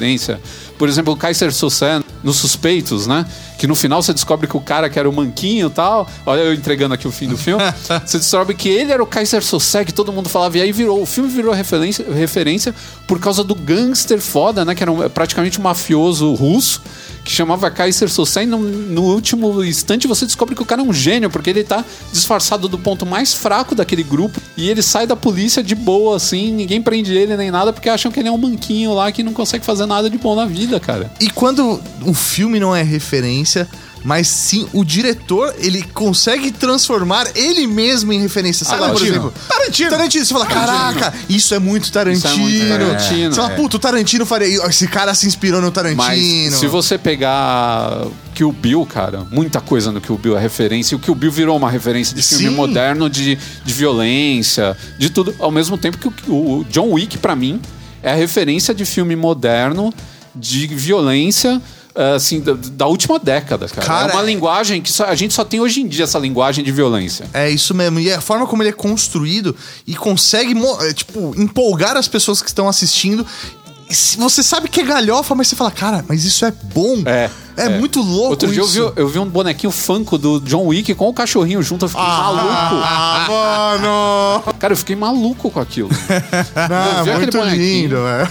Por exemplo, o Kaiser Soze nos Suspeitos, né? Que no final você descobre que o cara que era o manquinho e tal. Olha, eu entregando aqui o fim do filme. você descobre que ele era o Kaiser Soze, que todo mundo falava, e aí virou. O filme virou referência, referência por causa do gangster foda, né? Que era um- praticamente um mafioso russo que chamava Kaiser Soze e no, no último instante você descobre que o cara é um gênio, porque ele tá disfarçado do ponto mais fraco daquele grupo e ele sai da polícia de boa, assim, ninguém prende ele nem nada, porque acham que ele é um manquinho lá que não consegue fazer nada de bom na vida, cara. E quando o filme não é referência, mas sim o diretor, ele consegue transformar ele mesmo em referência. Sei lá, por Tarantino. exemplo. Tarantino. Tarantino. Você fala, caraca, isso é muito Tarantino. Isso é muito Tarantino, Você fala, é. puta, o Tarantino faria. Esse cara se inspirou no Tarantino. Mas se você pegar Kill Bill, cara, muita coisa no Kill Bill é referência. E o Kill Bill virou uma referência de filme Sim. moderno, de, de violência, de tudo. Ao mesmo tempo que o, o John Wick, pra mim, é a referência de filme moderno, de violência. Eh, Assim, da, da última década, cara. Cara, é uma é- linguagem que só- a gente só tem hoje em dia essa linguagem de violência. É isso mesmo. E a forma como ele é construído e consegue, é, tipo, empolgar as pessoas que estão assistindo. Você sabe que é galhofa, mas você fala, cara, mas isso é bom. É, É, é. muito louco Outro dia eu vi, eu vi um bonequinho Funko do John Wick com o cachorrinho junto, eu fiquei maluco. Ah, mano! Cara, eu fiquei maluco com aquilo. Ah, Eu vi aquele muito lindo, velho.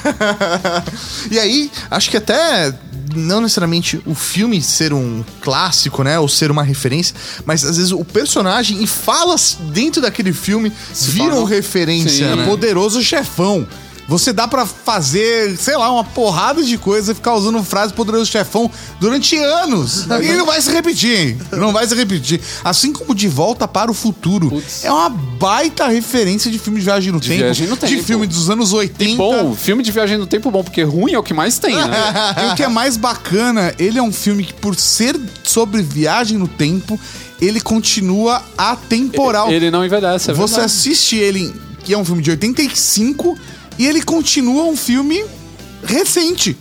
e aí, acho que até não necessariamente o filme ser um clássico, né, ou ser uma referência, mas às vezes o personagem e falas dentro daquele filme viram tornam- referência, Sim. né? Poderoso chefão. Você dá pra fazer, sei lá, uma porrada de coisa e ficar usando frase poderoso chefão durante anos. E não vai se repetir, hein? Não vai se repetir. Assim como De Volta para o Futuro. Putz. É uma baita referência de filme de viagem no, De tempo, viagem no De tempo. filme dos anos 80. Bom, filme de viagem no tempo bom, porque ruim é o que mais tem, né? E o que é mais bacana, ele é um filme que, por ser sobre viagem no tempo, ele continua atemporal. Ele não envelhece, é Você verdade. assiste ele, que é um filme de 85, e ele continua um filme recente.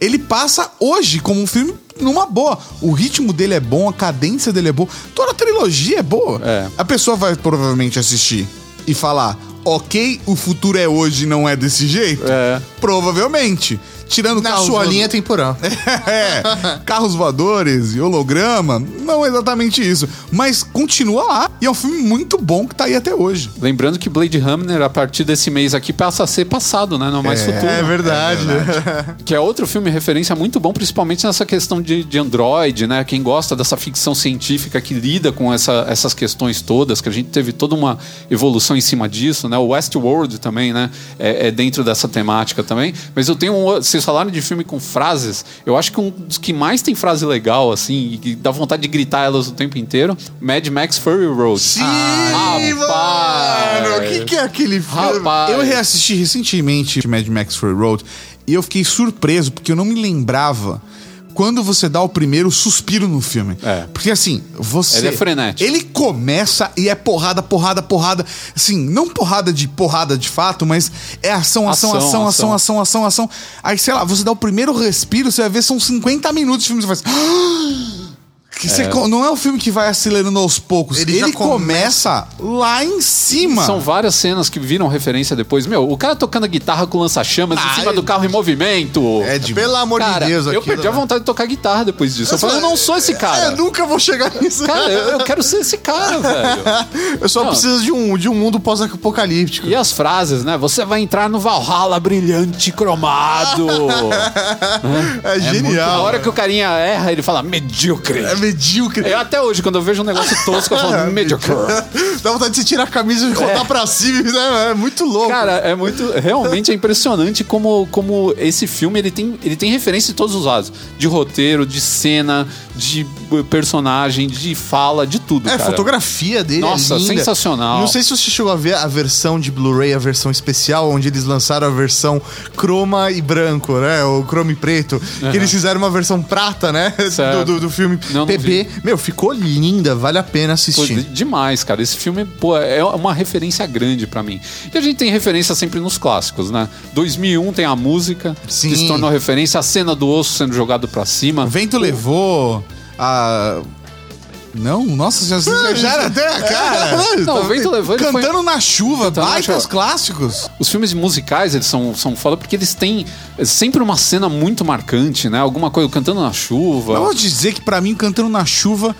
Ele passa hoje como um filme numa boa. O ritmo dele é bom, a cadência dele é boa. Toda a trilogia é boa. É. A pessoa vai provavelmente assistir e falar: ok, o futuro é hoje, não é desse jeito? É. Provavelmente. Tirando Na carros sua voadores- linha temporal. é, carros voadores e holograma, não é exatamente isso. Mas continua lá. E é um filme muito bom que tá aí até hoje. Lembrando que Blade Runner, a partir desse mês aqui, passa a ser passado, né? Não mais futuro. É verdade. Que é outro filme referência muito bom, principalmente nessa questão de, de Android, né? Quem gosta dessa ficção científica que lida com essa- essas questões todas, que a gente teve toda uma evolução em cima disso, né? O Westworld também, né? É, é dentro dessa temática também. Mas eu tenho um. Vocês falaram de filme com frases, eu acho que um dos que mais tem frase legal, assim, e que dá vontade de gritar elas o tempo inteiro, Mad Max Fury Road. Sim, rapaz! mano! O que, que é aquele filme? Rapaz! Eu reassisti recentemente Mad Max Fury Road e eu fiquei surpreso porque eu não me lembrava quando você dá o primeiro suspiro no filme. É. Porque assim, você. Ele é frenético. Ele começa e é porrada, porrada, porrada. Assim, não porrada de porrada de fato, mas é ação, ação, Ação, ação, ação, ação. ação, ação, ação. Aí, sei lá, você dá o primeiro respiro, você vai ver, são 50 minutos de filme, você faz. Que você não é um filme que vai acelerando aos poucos. Ele Ele, já começa lá em cima. São várias cenas que viram referência depois. Meu, o cara tocando a guitarra com lança-chamas Ah, em cima é- do carro em movimento. É de Pelo amor Cara, de Deus, eu aquilo, perdi a né? vontade de tocar guitarra depois disso. Eu falei, eu não sou esse Eu cara. nunca vou chegar nisso. Cara, eu, eu quero ser esse cara, velho. Eu só Não. preciso de um, de um mundo pós-apocalíptico. E as frases, né? Você vai entrar no Valhalla brilhante cromado. É, Na genial. hora que o carinha erra, ele fala medíocre. É medíocre. Eu até hoje, quando eu vejo um negócio tosco, eu falo medíocre. Dá vontade de você tirar a camisa e rodar pra cima, né? É muito louco. Cara, é muito. Realmente é impressionante como, como esse filme ele tem, ele tem referência em todos os lados: de roteiro, de cena, de personagem, de fala, de tudo. É, a cara. fotografia dele Nossa, é sensacional. Não sei se você chegou a ver a versão de Blu-ray, a versão especial, onde eles lançaram a versão croma e branco, né? O croma e preto. Que eles fizeram uma versão prata, né? Do, do, do filme Não, PB. Meu, ficou linda, vale a pena Pô, assistir. de- demais, cara. Esse filme pô, é uma referência grande pra mim. E a gente tem referência sempre nos clássicos, né? 2001 tem a música, Sim. que se tornou referência, a cena do osso sendo jogado pra cima. O vento levou a. Não, nossa, já, já, já era até a cara. Não, o vento levou ele foi- Cantando na chuva, Cantando na baitas chuva. clássicos. Os filmes musicais, eles são, são foda porque eles têm sempre uma cena muito marcante, né? Alguma coisa cantando na chuva. Eu vou te dizer que pra mim, Cantando na Chuva,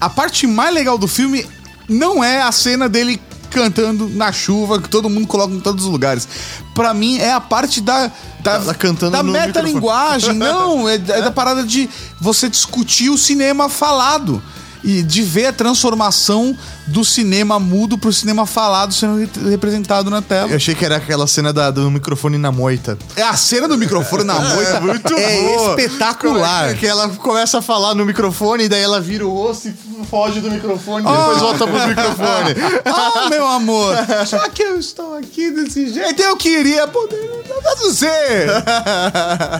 a parte mais legal do filme não é a cena dele cantando na chuva, que todo mundo coloca em todos os lugares. Pra mim, é a parte da... Da, Da- cantando da no metalinguagem. não, é, é da parada de você discutir o cinema falado. E de ver a transformação do cinema mudo pro cinema falado sendo re- representado na tela. Eu achei que era aquela cena da- do microfone na moita. É a cena do microfone na moita. É muito é boa. espetacular. Que ela começa a falar no microfone, e daí ela vira o osso e foge do microfone, e depois volta pro microfone. Ah, meu amor, já que eu estou aqui desse jeito, eu queria poder traduzir.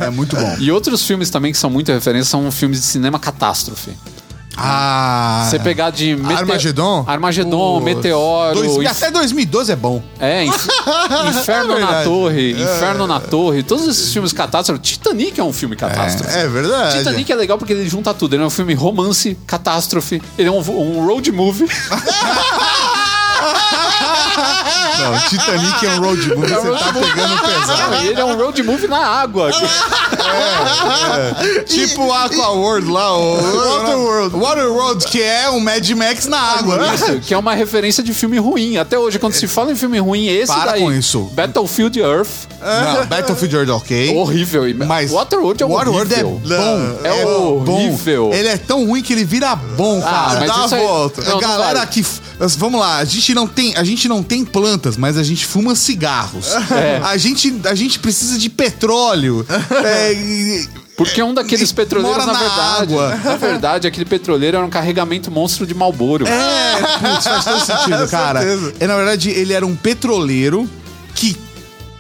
É muito bom. E outros filmes também que são muita referência são filmes de cinema catástrofe. Ah. Você pegar de mete- Armagedon? Armagedon, Putz. Meteoro, Dois- Inf- até 2012 é bom. é, Inf- Inferno na verdade. Torre, Inferno na Torre, todos esses filmes catástrofe. Titanic é um filme catástrofe. É verdade. Titanic é legal porque ele junta tudo. Ele é um filme romance, catástrofe, ele é um, um road movie. Não, Titanic é um road movie, você tá pegando pesado. Não, ele é um road movie na água. Tipo Aquaworld lá, o Waterworld. Waterworld, que é um Mad Max na água. né? Isso, que é uma referência de filme ruim. Até hoje, quando se fala em filme ruim, esse Para daí. com isso. Battlefield Earth. Não, Battlefield Earth, ok. Horrível. Mas Waterworld é Waterworld é horrível. bom. É horrível. Ele é tão ruim que ele vira bom, Ah, cara. mas Dá a volta. não, não Galera vale. que vamos lá, a gente não tem, a gente não tem plantas, mas a gente fuma cigarros. É. A gente a gente precisa de petróleo. É, e- Porque um daqueles petroleiros, na, na verdade. água. Na verdade, aquele petroleiro era um carregamento monstro de Malboro. É, putz, faz todo sentido, cara. É, na verdade, ele era um petroleiro que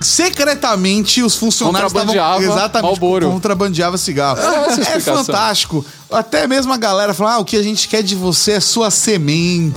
secretamente os funcionários estavam exatamente Marlboro. contrabandeava cigarro. essa É explicação. fantástico. Até mesmo a galera fala: ah, o que a gente quer de você é sua semente.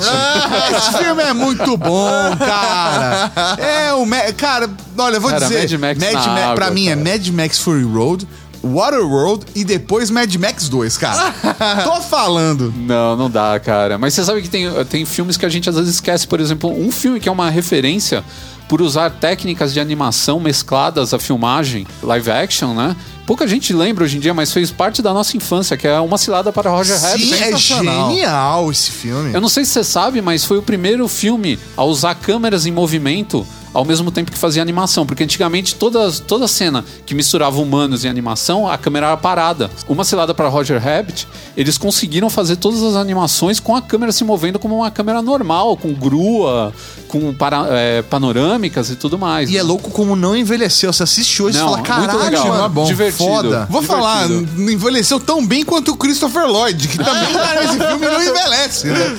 Esse filme é muito bom, cara. É o cara, olha, eu vou Cara, dizer, Mad Max na Ma- pra água, mim é cara. Mad Max Fury Road, Waterworld e depois Mad Max 2, cara. Tô falando. Não, não dá, cara. Mas você sabe que tem, tem filmes que a gente às vezes esquece. Por exemplo, um filme que é uma referência por usar técnicas de animação mescladas à filmagem, live action, né? Pouca gente lembra hoje em dia, mas fez parte da nossa infância, que é Uma Cilada para Roger Rabbit. Sim, é genial esse filme. Eu não sei se você sabe, mas foi o primeiro filme a usar câmeras em movimento ao mesmo tempo que fazia animação. Porque antigamente toda, toda cena que misturava humanos e animação, a câmera era parada. Uma cilada para Roger Rabbit, eles conseguiram fazer todas as animações com a câmera se movendo como uma câmera normal, com grua, com para- é, panorâmicas e tudo mais. E é louco como não envelheceu. Você assiste hoje e fala, muito caralho, legal. mano, bom, divertido. foda. Vou Divertido. falar, não envelheceu tão bem quanto o Christopher Lloyd, que também tá nesse filme não envelhece, né?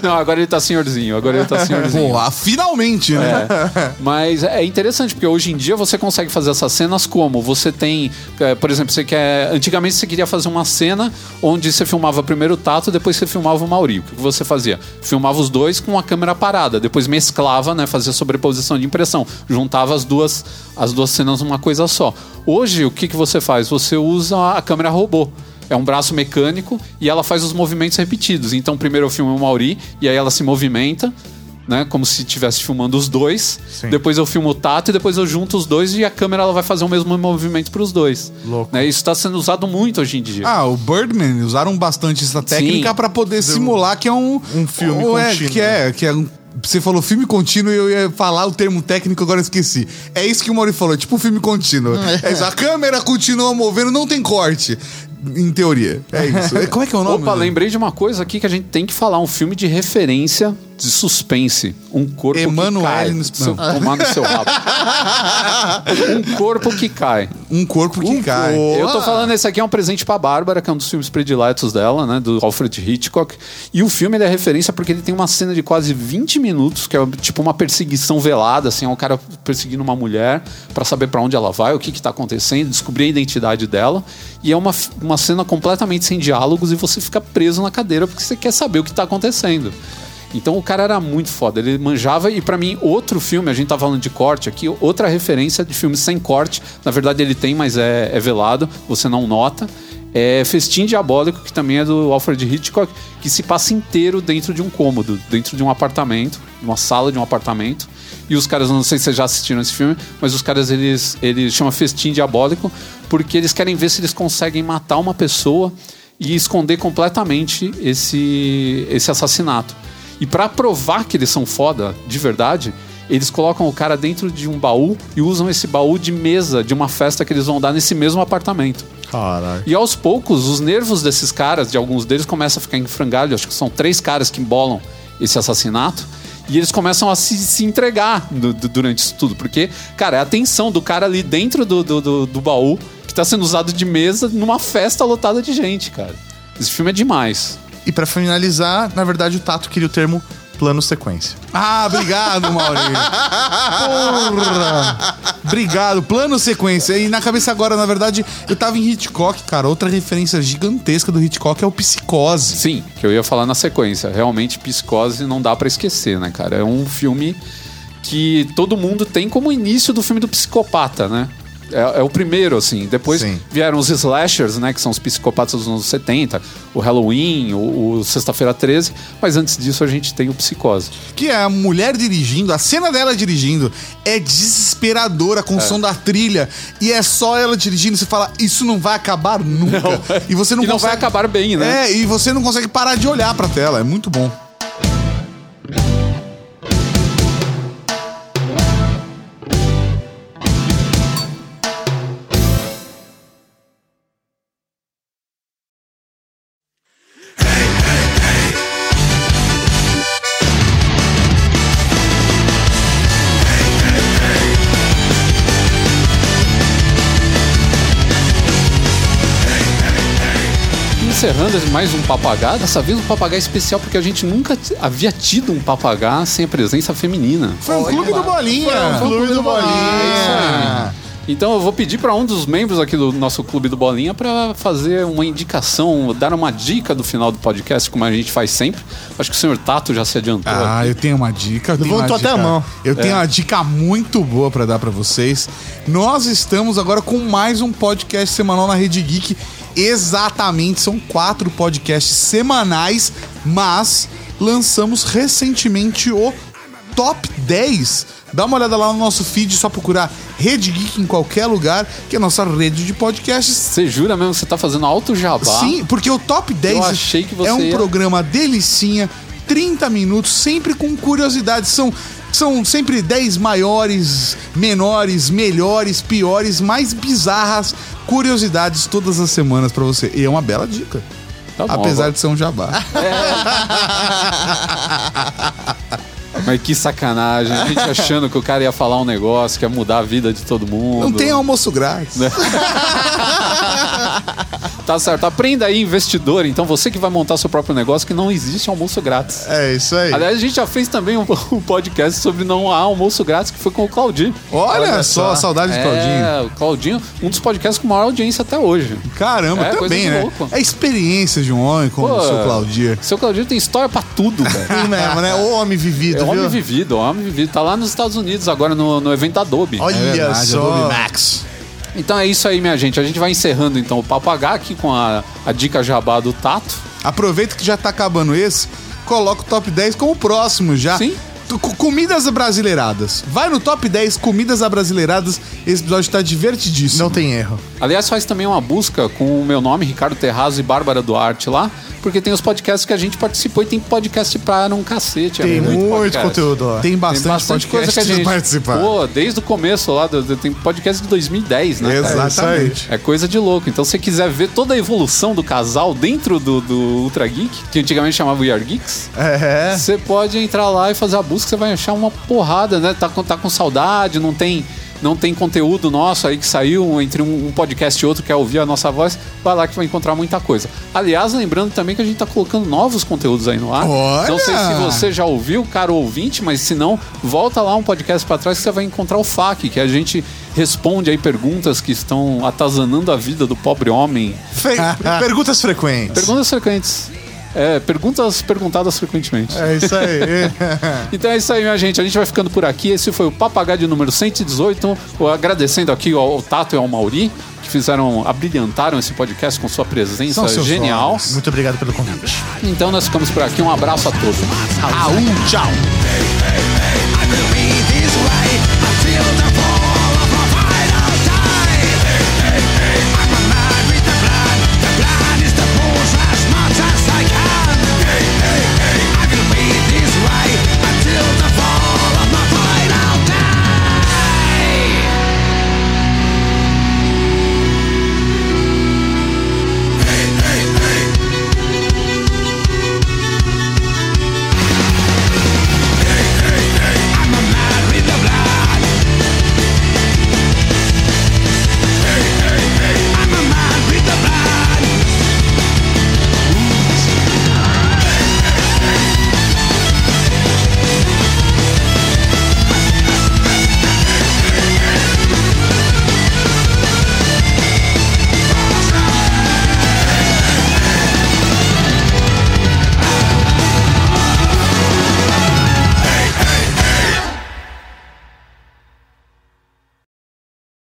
Não, agora ele tá senhorzinho, agora ele tá senhorzinho. Pô, ah, finalmente, né? Mas é interessante, porque hoje em dia você consegue fazer essas cenas como? Você tem, é, por exemplo, você quer. Antigamente você queria fazer uma cena onde você filmava primeiro o Tato, depois você filmava o Mauri. O que você fazia? Filmava os dois com a câmera parada, depois mesclava, né? Fazia sobreposição de impressão, juntava as duas, as duas cenas numa coisa só. Hoje, o que, que você faz? Você usa a câmera robô. É um braço mecânico e ela faz os movimentos repetidos. Então, primeiro eu filmo o Mauri e aí ela se movimenta, né? Como se estivesse filmando os dois. Sim. Depois eu filmo o Tato e depois eu junto os dois e a câmera ela vai fazer o mesmo movimento para os dois. Louco. Né? Isso está sendo usado muito hoje em dia. Ah, o Birdman usaram bastante essa técnica pra poder simular que é um Um filme um- é, contínuo, que é, que é um você falou filme contínuo e eu ia falar o termo técnico, agora eu esqueci. É isso que o Mauri falou, é tipo um filme contínuo. É isso, a câmera continua movendo, não tem corte. Em teoria. É isso. É, Como é que é o nome? Opa, lembrei de uma coisa aqui que a gente tem que falar. Um filme de referência de suspense. Um corpo Emanuele que cai. no- Seu, não. tomar no seu rabo. um corpo que cai. Um corpo que cai. corpo. Eu tô falando, esse aqui é um presente pra Bárbara, que é um dos filmes prediletos dela, né? Do Alfred Hitchcock. E o filme ele é referência porque ele tem uma cena de quase 20 minutos, que é tipo uma perseguição velada, assim, é um cara perseguindo uma mulher pra saber pra onde ela vai, o que que tá acontecendo, descobrir a identidade dela. E é uma, uma cena completamente sem diálogos e você fica preso na cadeira porque você quer saber o que tá acontecendo. Então o cara era muito foda, ele manjava e pra mim outro filme, a gente tá falando de corte aqui, outra referência de filme sem corte, na verdade ele tem, mas é, é velado, você não nota. É Festim Diabólico, que também é do Alfred Hitchcock, que se passa inteiro dentro de um cômodo, dentro de um apartamento, uma sala de um apartamento. E os caras, não sei se vocês já assistiram esse filme, mas os caras eles, eles chamam Festim Diabólico porque eles querem ver se eles conseguem matar uma pessoa e esconder completamente esse, esse assassinato. E pra provar que eles são foda, de verdade, eles colocam o cara dentro de um baú e usam esse baú de mesa de uma festa que eles vão dar nesse mesmo apartamento. Caralho. E aos poucos, os nervos desses caras, de alguns deles, começam a ficar em frangalho. Acho que são três caras que embolam esse assassinato. E eles começam a se, se entregar du- du- durante isso tudo. Porque, cara, é a tensão do cara ali dentro do, do, do- do baú que tá sendo usado de mesa numa festa lotada de gente, cara. Esse filme é demais. E pra finalizar, na verdade, o Tato queria o termo plano sequência. Ah, obrigado, Maurício. Porra. Obrigado. Plano sequência. E na cabeça agora, na verdade, eu tava em Hitchcock, cara. Outra referência gigantesca do Hitchcock é o Psicose. Sim, que eu ia falar na sequência. Realmente, Psicose não dá pra esquecer, né, cara? É um filme que todo mundo tem como início do filme do psicopata, né? É, é o primeiro, assim. Depois Sim. vieram os slashers, né? Que são os psicopatas dos anos 70, o Halloween, o, o Sexta-feira 13. Mas antes disso, a gente tem o Psicose. Que é a mulher dirigindo, a cena dela dirigindo é desesperadora com o som da trilha. E é só ela dirigindo. Você fala, isso não vai acabar nunca. E você não e não consegue. vai acabar bem, né? É, e você não consegue parar de olhar pra tela. É muito bom. Mais um papagaio, dessa vez um papagaio especial, porque a gente nunca havia tido um papagaio sem a presença feminina. Foi um clube do Bolinha. Foi um clube do Bolinha. É isso aí. Então eu vou pedir para um dos membros aqui do nosso clube do Bolinha para fazer uma indicação, dar uma dica do final do podcast, como a gente faz sempre. Acho que o senhor Tato já se adiantou. Ah, aqui. eu tenho uma dica. eu tenho Levantou até a mão. Eu tenho uma dica muito boa pra dar pra vocês. Nós estamos agora com mais um podcast semanal na Rede Geek. Exatamente, são quatro podcasts semanais, mas lançamos recentemente o Top 10. Dá uma olhada lá no nosso feed, só procurar Rede Geek em qualquer lugar, que é a nossa rede de podcasts Você jura mesmo que você tá fazendo alto jabá? Sim, porque o Top 10 Eu achei que você é um ia- programa delicinha, 30 minutos, sempre com curiosidades. São, são sempre 10 maiores, menores, melhores, piores, mais bizarras curiosidades todas as semanas pra você. E é uma bela dica. Tá bom, apesar agora- de ser um jabá. Mas que sacanagem. A gente achando que o cara ia falar um negócio que ia mudar a vida de todo mundo. Não tem almoço grátis. Tá certo. Aprenda aí, investidor. Então, você que vai montar seu próprio negócio, que não existe almoço grátis. É isso aí. Aliás, a gente já fez também um, um podcast sobre não há almoço grátis, que foi com o Claudinho. Olha, Olha só, só. saudade de Claudinho. É, o Claudinho, um dos podcasts com maior audiência até hoje. Caramba, É, também, né? louco. É a experiência de um homem como o seu Claudir. Seu Claudinho tem história pra tudo, velho. Tem mesmo, né? O homem vivido, É homem viu? vivido, homem vivido. Tá lá nos Estados Unidos agora no, no evento da Adobe. Olha É verdade, só. Adobe Max. Então é isso aí, minha gente. A gente vai encerrando então o Papo H aqui com a, a dica jabá do Tato. Aproveita que já tá acabando esse, coloca o top 10 como o próximo já. Sim. Comidas abrasileiradas. Vai no top 10 comidas abrasileiradas. Esse episódio tá divertidíssimo. Não tem erro. Aliás, faz também uma busca com o meu nome, Ricardo Terrazo e Bárbara Duarte lá, porque tem os podcasts que a gente participou e tem podcast pra um cacete. é Tem muito podcast. conteúdo lá. Tem bastante, Tem bastante coisa que a gente. participar. Pô, desde o começo lá, do- tem podcast de 2010, né? cara? Exatamente. É coisa de louco. Então, se você quiser ver toda a evolução do casal dentro do, do Ultra Geek, que antigamente chamava We Are Geeks, É. você pode entrar lá e fazer a busca, você vai achar uma porrada, né? Tá com, tá com saudade, não tem, não tem conteúdo nosso aí que saiu entre um, podcast e outro, quer ouvir a nossa voz, vai lá que vai encontrar muita coisa. Aliás, lembrando também que a gente tá colocando novos conteúdos aí no ar. Olha! Não sei se você já ouviu, caro ouvinte, mas se não, volta lá um podcast pra trás que você vai encontrar o FAQ, que a gente responde aí perguntas que estão atazanando a vida do pobre homem. Fe- Perguntas frequentes. Perguntas frequentes. É, perguntas perguntadas frequentemente. É isso aí. Então é isso aí, minha gente. A gente vai ficando por aqui. Esse foi o Papagaio de número 118. Eu Agradecendo aqui ao, Tato e ao Mauri, que fizeram, abrilhantaram esse podcast com sua presença genial. Muito obrigado pelo convite. Então nós ficamos por aqui. Um abraço a todos. Aú, tchau.